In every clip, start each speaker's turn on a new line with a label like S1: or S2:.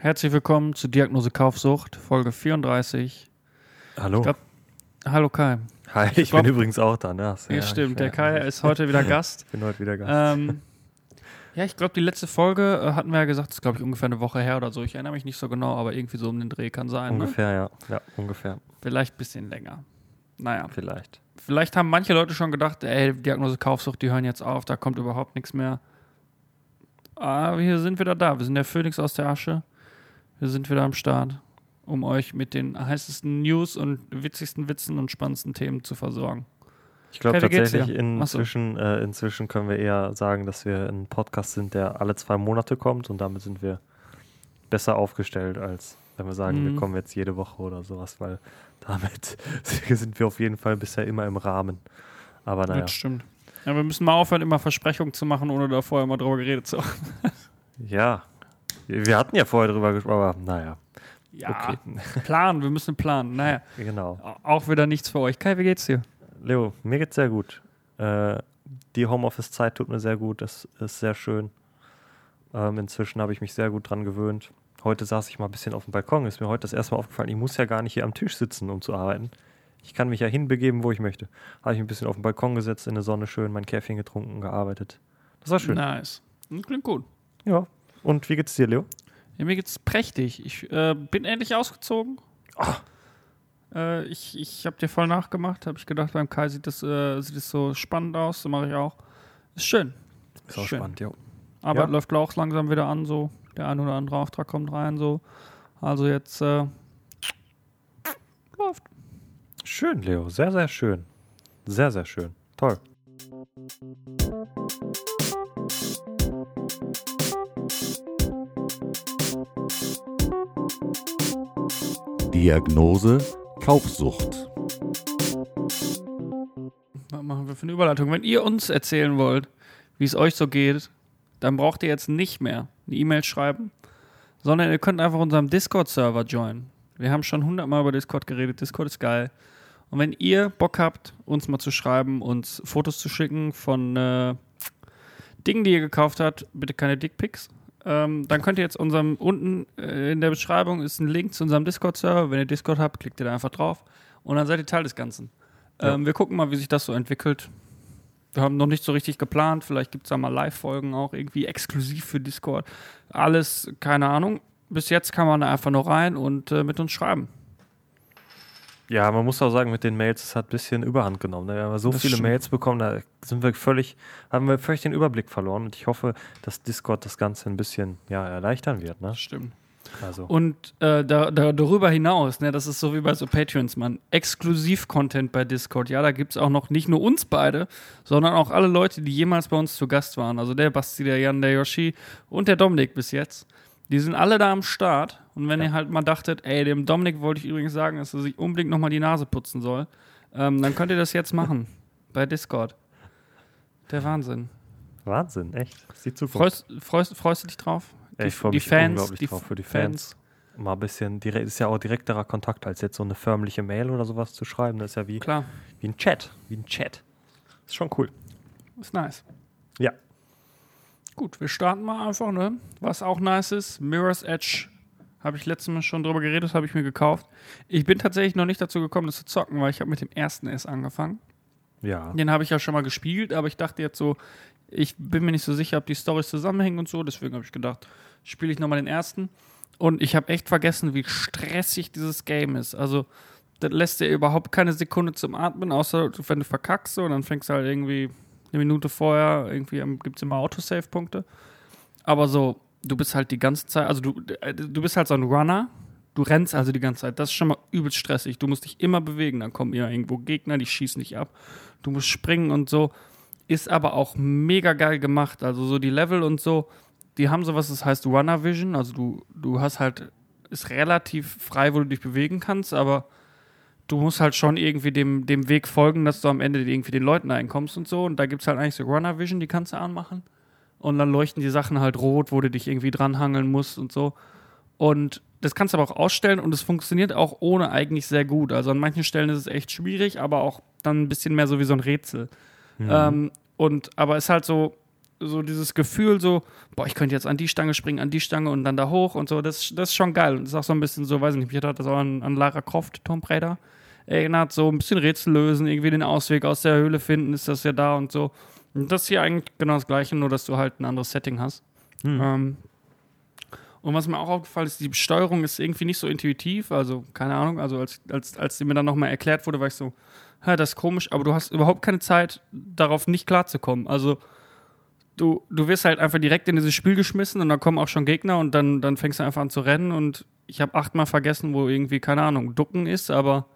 S1: Herzlich willkommen zu Diagnose Kaufsucht, Folge 34.
S2: Hallo.
S1: Ich glaub, hallo Kai.
S2: Hi, ich,
S1: glaub-
S2: bin übrigens auch da. Ne?
S1: Ja, stimmt, der Kai ist heute wieder Gast.
S2: Ich bin heute wieder Gast.
S1: ähm, ja, ich glaube, die letzte Folge äh, hatten wir ja gesagt, das ist, glaube ich, ungefähr eine Woche her oder so. Ich erinnere mich nicht so genau, aber irgendwie so um den Dreh kann sein. Ne?
S2: ungefähr, ja. Ja, ungefähr.
S1: Vielleicht ein bisschen länger. Naja,
S2: Vielleicht.
S1: vielleicht haben manche Leute schon gedacht, ey, Diagnose Kaufsucht, die hören jetzt auf, da kommt überhaupt nichts mehr. Aber hier sind wieder da. Wir sind der Phönix aus der Asche. Wir sind wieder am Start, um euch mit den heißesten News und witzigsten Witzen und spannendsten Themen zu versorgen.
S2: Ich glaube tatsächlich, inzwischen, äh, inzwischen können wir eher sagen, dass wir ein Podcast sind, der alle zwei Monate kommt und damit sind wir besser aufgestellt, als wenn wir sagen,
S1: Mhm.
S2: wir kommen jetzt jede Woche oder sowas, weil damit sind wir auf jeden Fall bisher immer im Rahmen. Aber naja,
S1: Das stimmt. Ja, wir müssen mal aufhören, immer Versprechungen zu machen, ohne da vorher mal drüber geredet zu haben.
S2: ja. Wir hatten ja vorher drüber gesprochen, aber naja,
S1: Ja,
S2: okay.
S1: planen, wir müssen planen. Naja,
S2: genau.
S1: au- auch wieder nichts für euch. Kai, wie geht's dir?
S2: Leo, mir geht's sehr gut. Äh, die Homeoffice-Zeit tut mir sehr gut, das ist sehr schön. Ähm, inzwischen habe ich mich sehr gut dran gewöhnt. Heute saß ich mal ein bisschen auf dem Balkon, ist mir heute das erste Mal aufgefallen, ich muss ja gar nicht hier am Tisch sitzen, um zu arbeiten. Ich kann mich ja hinbegeben, wo ich möchte. Habe ich ein bisschen auf den Balkon gesetzt, in der Sonne schön, mein Käffchen getrunken, gearbeitet. Das war schön.
S1: Nice. Klingt gut.
S2: Ja. Und wie geht's dir, Leo?
S1: Ja, mir geht's prächtig. Ich äh, bin endlich ausgezogen. Äh, ich ich habe dir voll nachgemacht. Habe ich gedacht, beim Kai sieht das, äh, sieht das so spannend aus. So mache ich auch. Ist schön.
S2: Ist auch
S1: Schön.
S2: spannend, ja.
S1: Arbeit
S2: Ja.
S1: läuft auch langsam wieder an. So der ein oder andere Auftrag kommt rein. So also jetzt äh, läuft.
S2: Schön, Leo, sehr, sehr schön. Sehr, sehr schön. Toll.
S3: Diagnose Kaufsucht.
S1: Was machen wir für eine Überleitung? Wenn ihr uns erzählen wollt, wie es euch so geht, dann braucht ihr jetzt nicht mehr eine E-Mail schreiben, sondern ihr könnt einfach unserem Discord-Server joinen. Wir haben schon hundertmal über Discord geredet. Discord ist geil. Und wenn ihr Bock habt, uns mal zu schreiben, uns Fotos zu schicken von äh, Dingen, die ihr gekauft habt, bitte keine Dickpics, ähm, dann könnt ihr jetzt unserem, unten äh, in der Beschreibung ist ein Link zu unserem Discord-Server. Wenn ihr Discord habt, klickt ihr da einfach drauf und dann seid ihr Teil des Ganzen.
S2: Ja.
S1: Ähm, wir gucken mal, wie sich das so entwickelt. Wir haben noch nicht so richtig geplant. Vielleicht gibt es da mal Live-Folgen auch irgendwie exklusiv für Discord. Alles, keine Ahnung. Bis jetzt kann man da einfach nur rein und äh, mit uns schreiben.
S2: Ja, man muss auch sagen, mit den Mails, es hat ein bisschen Überhand genommen. ne? Wir haben so
S1: Das
S2: viele
S1: stimmt.
S2: Mails bekommen, da sind wir völlig, haben wir völlig den Überblick verloren. Und ich hoffe, dass Discord das Ganze ein bisschen ja, erleichtern wird. Ne?
S1: Stimmt.
S2: Also,
S1: Und äh, da, da, darüber hinaus, ne, das ist so wie bei so Patreons, man, Exklusiv-Content bei Discord. Ja, da gibt es auch noch nicht nur uns beide, sondern auch alle Leute, die jemals bei uns zu Gast waren. Also der Basti, der Jan, der Yoshi und der Dominik bis jetzt. Die sind alle da am Start. Und wenn
S2: Ja.
S1: ihr halt mal dachtet, ey, dem Dominik wollte ich übrigens sagen, dass er sich unbedingt nochmal die Nase putzen soll, ähm, dann könnt ihr das jetzt machen. bei Discord. Der Wahnsinn.
S2: Wahnsinn, echt. Das ist die Zukunft.
S1: Freust, freust, freust du dich drauf?
S2: Ey, ich freue
S1: die
S2: mich
S1: Fans,
S2: unglaublich
S1: die
S2: drauf für die Fans. Mal ein bisschen, direkt, ist ja auch direkterer Kontakt, als jetzt so eine förmliche Mail oder sowas zu schreiben. Das ist ja wie,
S1: Klar,
S2: wie ein Chat. Wie ein Chat. Ist schon cool.
S1: ist nice. Gut, wir starten mal einfach, ne? Was auch nice ist, Mirror's Edge. Habe ich letztes Mal schon drüber geredet, habe ich mir gekauft. Ich bin tatsächlich noch nicht dazu gekommen, das zu zocken, weil ich habe mit dem ersten S angefangen.
S2: Ja.
S1: Den habe ich ja schon mal gespielt, aber ich dachte jetzt so, ich bin mir nicht so sicher, ob die Storys zusammenhängen und so, deswegen habe ich gedacht, spiele ich nochmal den ersten. Und ich habe echt vergessen, wie stressig dieses Game ist. Also, das lässt dir überhaupt keine Sekunde zum Atmen, außer wenn du verkackst so, dann fängst du halt irgendwie eine Minute vorher, irgendwie gibt es immer Autosave-Punkte. Aber so, du bist halt die ganze Zeit, also du, äh, du bist halt so ein Runner, du rennst also die ganze Zeit. Das ist schon mal übelst stressig. Du musst dich immer bewegen, dann kommen ja irgendwo Gegner, die schießen dich ab. Du musst springen und so. Ist aber auch mega geil gemacht. Also so die Level und so, die haben sowas, das heißt Runner Vision. Also du, du hast halt, ist relativ frei, wo du dich bewegen kannst, aber du musst halt schon irgendwie dem, dem Weg folgen, dass du am Ende irgendwie den Leuten einkommst und so. Und da gibt es halt eigentlich so Runner Vision, die kannst du anmachen. Und dann leuchten die Sachen halt rot, wo du dich irgendwie dranhangeln musst und so. Und das kannst du aber auch ausstellen und es funktioniert auch ohne eigentlich sehr gut. Also an manchen Stellen ist es echt schwierig, aber auch dann ein bisschen mehr so wie so ein Rätsel.
S2: Mhm.
S1: Ähm, und aber ist halt so, so dieses Gefühl so, boah, ich könnte jetzt an die Stange springen, an die Stange und dann da hoch und so, das, das ist schon geil. Und das ist auch so ein bisschen so, weiß ich nicht, mich hat das auch an, an Lara Croft, Tomb Raider erinnert, so ein bisschen Rätsel lösen, irgendwie den Ausweg aus der Höhle finden, ist das ja da und so. Und das ist hier eigentlich genau das Gleiche, nur dass du halt ein anderes Setting hast.
S2: Hm.
S1: Ähm, und was mir auch aufgefallen ist, die Steuerung ist irgendwie nicht so intuitiv, also keine Ahnung, also als, als, als die mir dann nochmal erklärt wurde, war ich so, hä, das ist komisch, aber du hast überhaupt keine Zeit, darauf nicht klarzukommen. Also du, du wirst halt einfach direkt in dieses Spiel geschmissen und dann kommen auch schon Gegner und dann, dann fängst du einfach an zu rennen und ich habe achtmal vergessen, wo irgendwie, keine Ahnung, Ducken ist, aber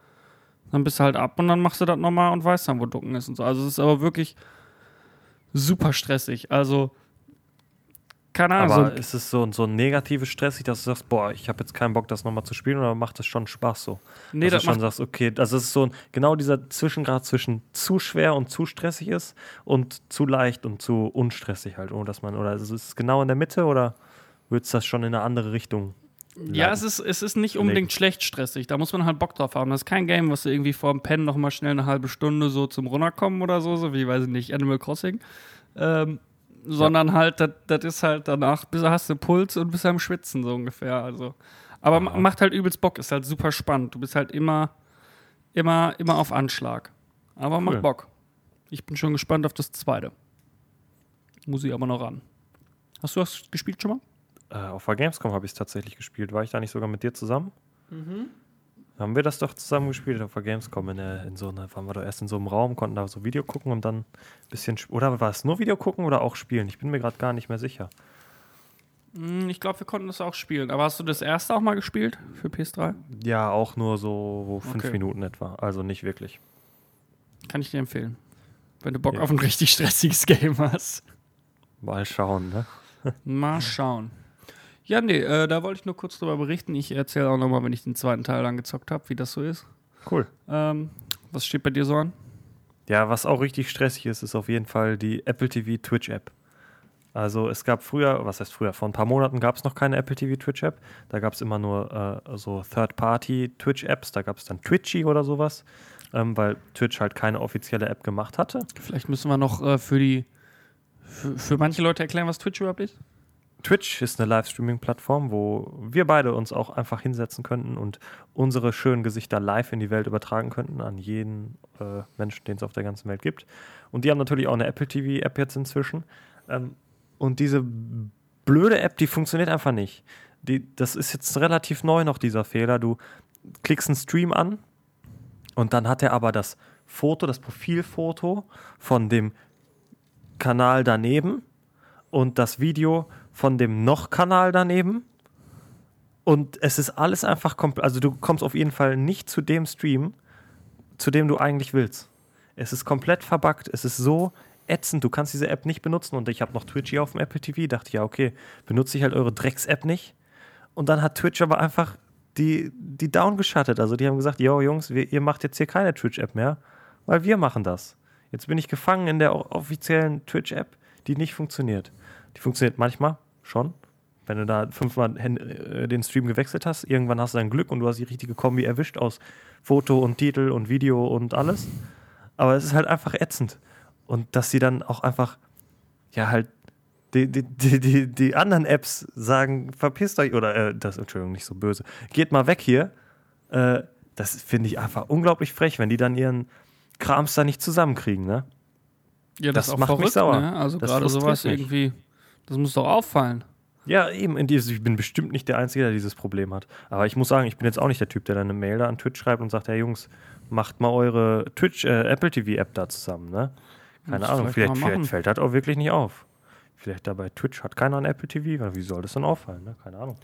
S1: dann bist du halt ab und dann machst du das nochmal und weißt dann, wo Ducken ist und so. Also es ist aber wirklich super stressig. Also, keine Ahnung.
S2: Aber
S1: so,
S2: ist es so, so ein negatives stressig, dass du sagst, boah, ich habe jetzt keinen Bock, das nochmal zu spielen, oder macht das schon Spaß so?
S1: nee,
S2: dass
S1: das
S2: du schon sagst, okay, also es ist so ein, genau dieser Zwischengrad zwischen zu schwer und zu stressig ist und zu leicht und zu unstressig halt, ohne dass man, oder ist es genau in der Mitte oder würdest du das schon in eine andere Richtung?
S1: Ja, es ist, es ist nicht unbedingt schlecht stressig. Da muss man halt Bock drauf haben. Das ist kein Game, was du irgendwie vor dem Pennen noch mal schnell eine halbe Stunde so zum Runterkommen oder so, so wie, weiß ich nicht, Animal Crossing. Ähm, sondern halt, das ist halt danach, bis hast du Puls und bist am Schwitzen, so ungefähr. Also. Aber
S2: Aha.
S1: macht halt übelst Bock, ist halt super spannend. Du bist halt immer, immer, immer auf Anschlag. Aber
S2: Cool.
S1: macht Bock. Ich bin schon gespannt auf das zweite. Muss ich aber noch ran. Hast du das gespielt schon mal?
S2: Äh, auf der Gamescom habe ich es tatsächlich gespielt. War ich da nicht sogar mit dir zusammen? Haben wir das doch zusammen gespielt auf der Gamescom in, der, in so einer, waren wir doch erst in so einem Raum, konnten da so Video gucken und dann ein bisschen, oder war es nur Video gucken oder auch spielen? Ich bin mir gerade gar nicht mehr sicher.
S1: Hm, Ich glaube, wir konnten das auch spielen. Aber hast du das erste auch mal gespielt für PS3?
S2: Ja, auch nur so fünf
S1: Okay.
S2: Minuten etwa, also nicht wirklich.
S1: Kann ich dir empfehlen. Wenn du Bock
S2: Ja.
S1: auf ein richtig stressiges Game hast.
S2: Mal schauen, ne?
S1: Mal schauen. Ja, nee, äh, da wollte ich nur kurz drüber berichten. Ich erzähle auch nochmal, wenn ich den zweiten Teil angezockt habe, wie das so ist.
S2: Cool.
S1: Ähm, was steht bei dir so an?
S2: Ja, was auch richtig stressig ist, ist auf jeden Fall die Apple TV Twitch App. Also es gab früher, was heißt früher, vor ein paar Monaten gab es noch keine Apple TV Twitch App. Da gab es immer nur äh, so Third-Party Twitch Apps. Da gab es dann Twitchy oder sowas, ähm, weil Twitch halt keine offizielle App gemacht hatte.
S1: Vielleicht müssen wir noch äh, für die für, für manche Leute erklären, was Twitch überhaupt ist.
S2: Twitch ist eine Livestreaming-Plattform, wo wir beide uns auch einfach hinsetzen könnten und unsere schönen Gesichter live in die Welt übertragen könnten an jeden äh, Menschen, den es auf der ganzen Welt gibt. Und die haben natürlich auch eine Apple TV-App jetzt inzwischen. Ähm, und diese blöde App, die funktioniert einfach nicht. Die, das ist jetzt relativ neu noch, dieser Fehler. Du klickst einen Stream an und dann hat er aber das Foto, das Profilfoto von dem Kanal daneben und das Video von dem noch-Kanal daneben. Und es ist alles einfach komplett. Also, du kommst auf jeden Fall nicht zu dem Stream, zu dem du eigentlich willst. Es ist komplett verbuggt. Es ist so ätzend. Du kannst diese App nicht benutzen. Und ich habe noch Twitch hier auf dem Apple TV. Dachte, ja, okay, benutze ich halt eure Drecks-App nicht. Und dann hat Twitch aber einfach die, die down geschattet. Also, die haben gesagt: Yo, Jungs, wir, ihr macht jetzt hier keine Twitch-App mehr, weil wir machen das. Jetzt bin ich gefangen in der offiziellen Twitch-App, die nicht funktioniert. Die funktioniert manchmal schon. Wenn du da fünfmal äh, den Stream gewechselt hast, irgendwann hast du dein Glück und du hast die richtige Kombi erwischt aus Foto und Titel und Video und alles. Aber es ist halt einfach ätzend. Und dass sie dann auch einfach, ja, halt, die, die, die, die, anderen Apps sagen, verpisst euch, oder, äh, das, Entschuldigung, nicht so böse, geht mal weg hier. Äh, das finde ich einfach unglaublich frech, wenn die dann ihren Krams da nicht zusammenkriegen, ne?
S1: Ja,
S2: Das macht mich sauer.
S1: Ne? Also
S2: Das
S1: gerade sowas
S2: mich.
S1: irgendwie, das muss doch auffallen.
S2: Ja, eben. In dieses, ich bin bestimmt nicht der Einzige, der dieses Problem hat. Aber ich muss sagen, ich bin jetzt auch nicht der Typ, der dann eine Mail da an Twitch schreibt und sagt, hey Jungs, macht mal eure Twitch, äh, Apple TV App da zusammen, ne? Keine Ahnung,
S1: vielleicht
S2: vielleicht, fällt das auch wirklich nicht auf. Vielleicht da bei Twitch hat keiner ein Apple TV, weil wie soll das dann auffallen, ne? Keine Ahnung.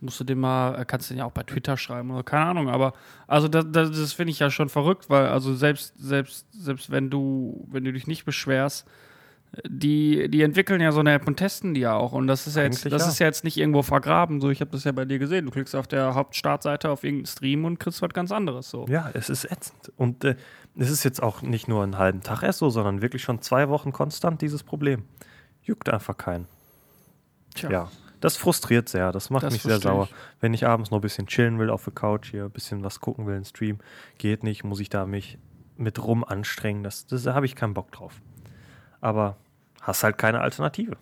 S1: Musst du den mal, äh, kannst du den ja auch bei Twitter schreiben oder keine Ahnung, aber also das, das, das finde ich ja schon verrückt, weil also selbst, selbst, selbst wenn du, wenn du dich nicht beschwerst, die, die entwickeln ja so eine App und testen die ja auch. Und das ist ja jetzt, das
S2: ja.
S1: ist ja jetzt nicht irgendwo vergraben. So, ich habe das ja bei dir gesehen. Du klickst auf der Hauptstartseite auf irgendeinen Stream und kriegst was ganz anderes. So.
S2: Ja, es ist ätzend. Und äh, es ist jetzt auch nicht nur einen halben Tag erst so, sondern wirklich schon zwei Wochen konstant dieses Problem. Juckt einfach keinen.
S1: Tja.
S2: Ja, das frustriert sehr. Das macht
S1: Das
S2: mich sehr sauer.
S1: ich.
S2: Wenn ich abends noch ein bisschen chillen will auf der Couch hier, ein bisschen was gucken will, einen Stream, geht nicht, muss ich da mich mit rum anstrengen. Das, das da habe ich keinen Bock drauf. Aber hast halt keine Alternative.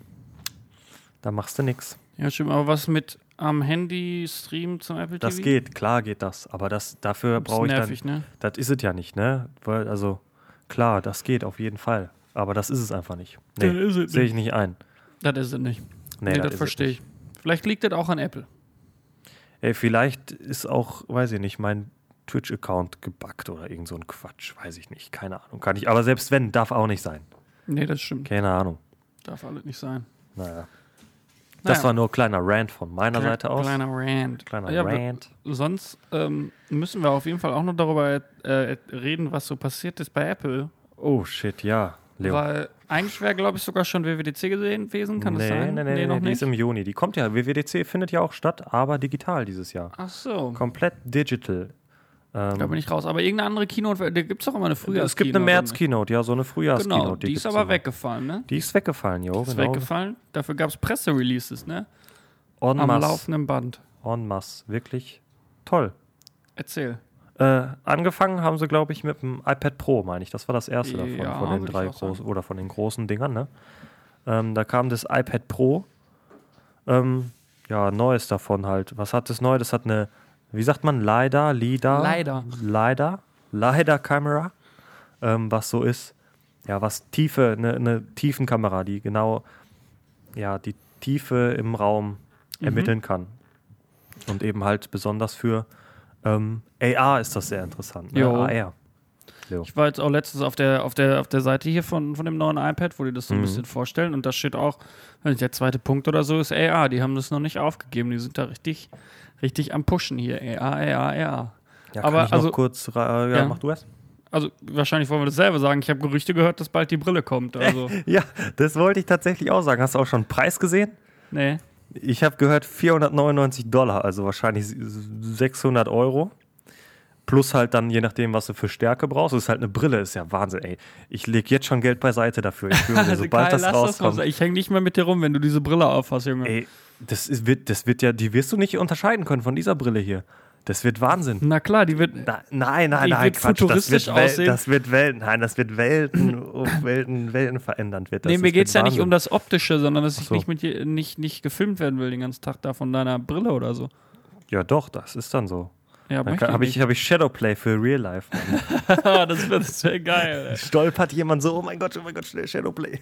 S2: Da machst du nichts.
S1: Ja, stimmt. Aber was mit am Handy streamen zum Apple
S2: Das
S1: TV?
S2: geht, klar geht das. Aber das, dafür
S1: Das
S2: brauche ich dann.
S1: nervig, ne?
S2: Das ist es ja nicht, ne? Weil, also, klar, das geht auf jeden Fall. Aber das ist es einfach nicht.
S1: Das
S2: Nee,
S1: ist es
S2: sehe ich nicht ein.
S1: Das ist es nicht.
S2: Nee,
S1: Nee,
S2: das
S1: das verstehe ich. Vielleicht liegt das auch an Apple.
S2: Ey, vielleicht ist auch, weiß ich nicht, mein Twitch-Account gebackt oder irgend so ein Quatsch. Weiß ich nicht. Keine Ahnung. Kann ich. Aber selbst wenn, darf auch nicht sein.
S1: Nee, das stimmt.
S2: Keine Ahnung.
S1: Darf alles nicht sein.
S2: Naja. Das
S1: Naja.
S2: war nur ein kleiner Rant von meiner Seite aus.
S1: Kleiner Rant.
S2: Kleiner
S1: Ja,
S2: Rant.
S1: Sonst ähm, müssen wir auf jeden Fall auch noch darüber äh, reden, was so passiert ist bei Apple.
S2: Oh shit, ja. Leo.
S1: Weil eigentlich wäre, glaube ich, sogar schon WWDC gesehen gewesen. Kann
S2: nee,
S1: das sein?
S2: nee, nee, nee,
S1: noch
S2: die ist im Juni. Die kommt ja, WWDC findet ja auch statt, aber digital dieses Jahr.
S1: Ach so.
S2: Komplett digital. Ähm,
S1: Da bin ich raus. Aber irgendeine andere Keynote, da gibt es doch immer eine Frühjahrs
S2: es gibt eine März-Keynote, ja, so eine
S1: Genau,
S2: Frühjahrs-Keynote.
S1: die ist aber
S2: immer.
S1: weggefallen, ne?
S2: Die ist weggefallen, jo,
S1: Ist
S2: genau.
S1: weggefallen. Dafür gab es Pressereleases, ne?
S2: En
S1: Am
S2: masse.
S1: laufenden Band.
S2: En masse. Wirklich toll.
S1: Erzähl.
S2: Äh, angefangen haben sie, glaube ich, mit dem iPad Pro, meine ich. Das war das erste davon,
S1: Ja,
S2: von den drei großen oder von den großen Dingern, ne? Ähm, da kam das iPad Pro. Ähm, ja, neues davon halt. Was hat das neu? Das hat eine, wie sagt man, LiDAR, LiDAR?
S1: LiDAR.
S2: LiDAR? LiDAR-Kamera. Ähm, was so ist, ja, was Tiefe, eine, eine Tiefenkamera, die genau, ja, die Tiefe im Raum
S1: Mhm.
S2: ermitteln kann. Und eben halt besonders für ähm, AR ist das sehr interessant. Ne? AR. Jo.
S1: Ich war jetzt auch letztens auf der, auf der, auf der Seite hier von, von dem neuen iPad, wo die das so ein
S2: Mhm.
S1: bisschen vorstellen. Und da steht auch, nicht, der zweite Punkt oder so ist AR. Die haben das noch nicht aufgegeben. Die sind da richtig, richtig am Pushen hier. AR, AR, AR.
S2: Ja,
S1: Aber
S2: ich
S1: also-
S2: kurz, ra- ja,
S1: Ja.
S2: mach du es.
S1: Also wahrscheinlich wollen wir dasselbe sagen. Ich habe Gerüchte gehört, dass bald die Brille kommt. Also,
S2: Ja, das wollte ich tatsächlich auch sagen. Hast du auch schon einen Preis gesehen?
S1: nee.
S2: Ich habe gehört 499 Dollar, also wahrscheinlich 600 Euro. Plus halt dann, je nachdem, was du für Stärke brauchst. Das ist halt eine Brille, ist ja Wahnsinn, ey. Ich lege jetzt schon Geld beiseite dafür. Ich dir, sobald
S1: Kai,
S2: das rauskommt.
S1: sein. ich hänge nicht mehr mit dir rum, wenn du diese Brille aufhast, Junge.
S2: ey, das, ist, wird, das wird ja, die wirst du nicht unterscheiden können von dieser Brille hier. Das wird Wahnsinn.
S1: Na klar, die wird.
S2: Na, nein, nein, nein, Quatsch. Das wird, Wel
S1: aussehen.
S2: das wird Welten, nein, das wird Welten, oh, Welten, Welten verändernd wird. Das
S1: nee, mir geht es ja nicht um das Optische, sondern dass ich
S2: so.
S1: nicht mit nicht, nicht gefilmt werden will den ganzen Tag da von deiner Brille oder so.
S2: Ja, doch, das ist dann so.
S1: Ja,
S2: habe ich, hab ich Shadowplay für Real Life.
S1: das wäre das wär geil. Ey.
S2: Stolpert jemand so, oh mein Gott, oh mein Gott, schnell Shadowplay.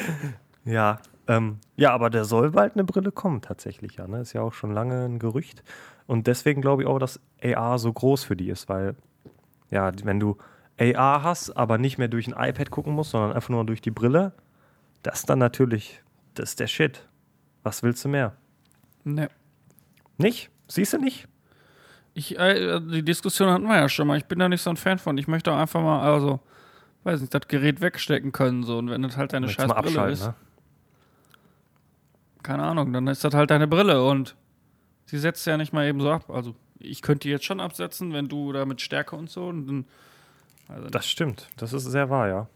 S2: ja, ähm, ja, aber der soll bald eine Brille kommen, tatsächlich, ja. Ne? Ist ja auch schon lange ein Gerücht. Und deswegen glaube ich auch, dass AR so groß für die ist, weil, ja, wenn du AR hast, aber nicht mehr durch ein iPad gucken musst, sondern einfach nur durch die Brille, das dann natürlich, das ist der Shit. Was willst du mehr?
S1: Nee.
S2: Nicht? Siehst du nicht?
S1: Ich, äh, die Diskussion hatten wir ja schon mal. Ich bin da nicht so ein Fan von. Ich möchte auch einfach mal, also, weiß nicht, das Gerät wegstecken können. So. Und wenn das halt deine scheiß Brille ist,
S2: ne?
S1: keine Ahnung, dann ist das halt deine Brille und sie setzt ja nicht mal eben so ab. Also, ich könnte die jetzt schon absetzen, wenn du da mit Stärke und so. Und, dann, also
S2: Das stimmt. Das ist sehr wahr, ja.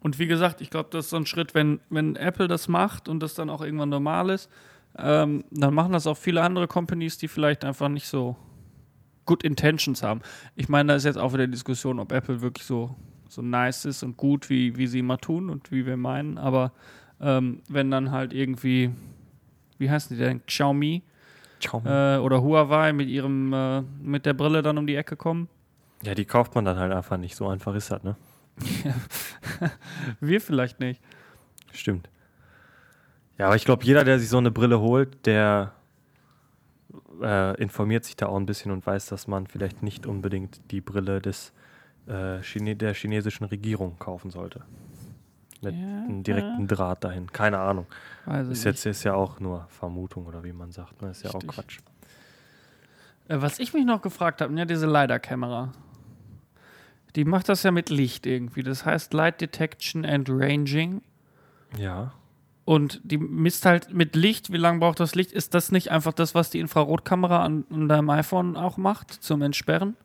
S1: Und wie gesagt, ich glaube, das ist so ein Schritt, wenn, wenn Apple das macht und das dann auch irgendwann normal ist, ähm, dann machen das auch viele andere Companies, die vielleicht einfach nicht so good intentions haben. Ich meine, da ist jetzt auch wieder die Diskussion, ob Apple wirklich so, so nice ist und gut, wie, wie sie immer tun und wie wir meinen. Aber ähm, wenn dann halt irgendwie, wie heißen die denn, Xiaomi
S2: Ciao.
S1: äh, oder Huawei mit ihrem, äh, mit der Brille dann um die Ecke kommen,
S2: Ja, die kauft man dann halt einfach nicht. So einfach ist das, ne?
S1: wir vielleicht nicht.
S2: Stimmt. Ja, aber ich glaube, jeder, der sich so eine Brille holt, der äh, informiert sich da auch ein bisschen und weiß, dass man vielleicht nicht unbedingt die Brille des, äh, Chine der chinesischen Regierung kaufen sollte. Mit
S1: Ja,
S2: einem direkten Draht dahin. Keine Ahnung.
S1: Ich
S2: Ist jetzt ist ja auch nur Vermutung oder wie man sagt. Ne? Ist ja auch
S1: Richtig.
S2: Quatsch.
S1: Äh, Was ich mich noch gefragt habe, ja, diese LiDAR-Kamera. Die macht das ja mit Licht irgendwie. Das heißt Light Detection and Ranging.
S2: Ja.
S1: Und die misst halt mit Licht, wie lange braucht das Licht? Ist das nicht einfach das, was die Infrarotkamera an, an deinem iPhone auch macht, zum Entsperren?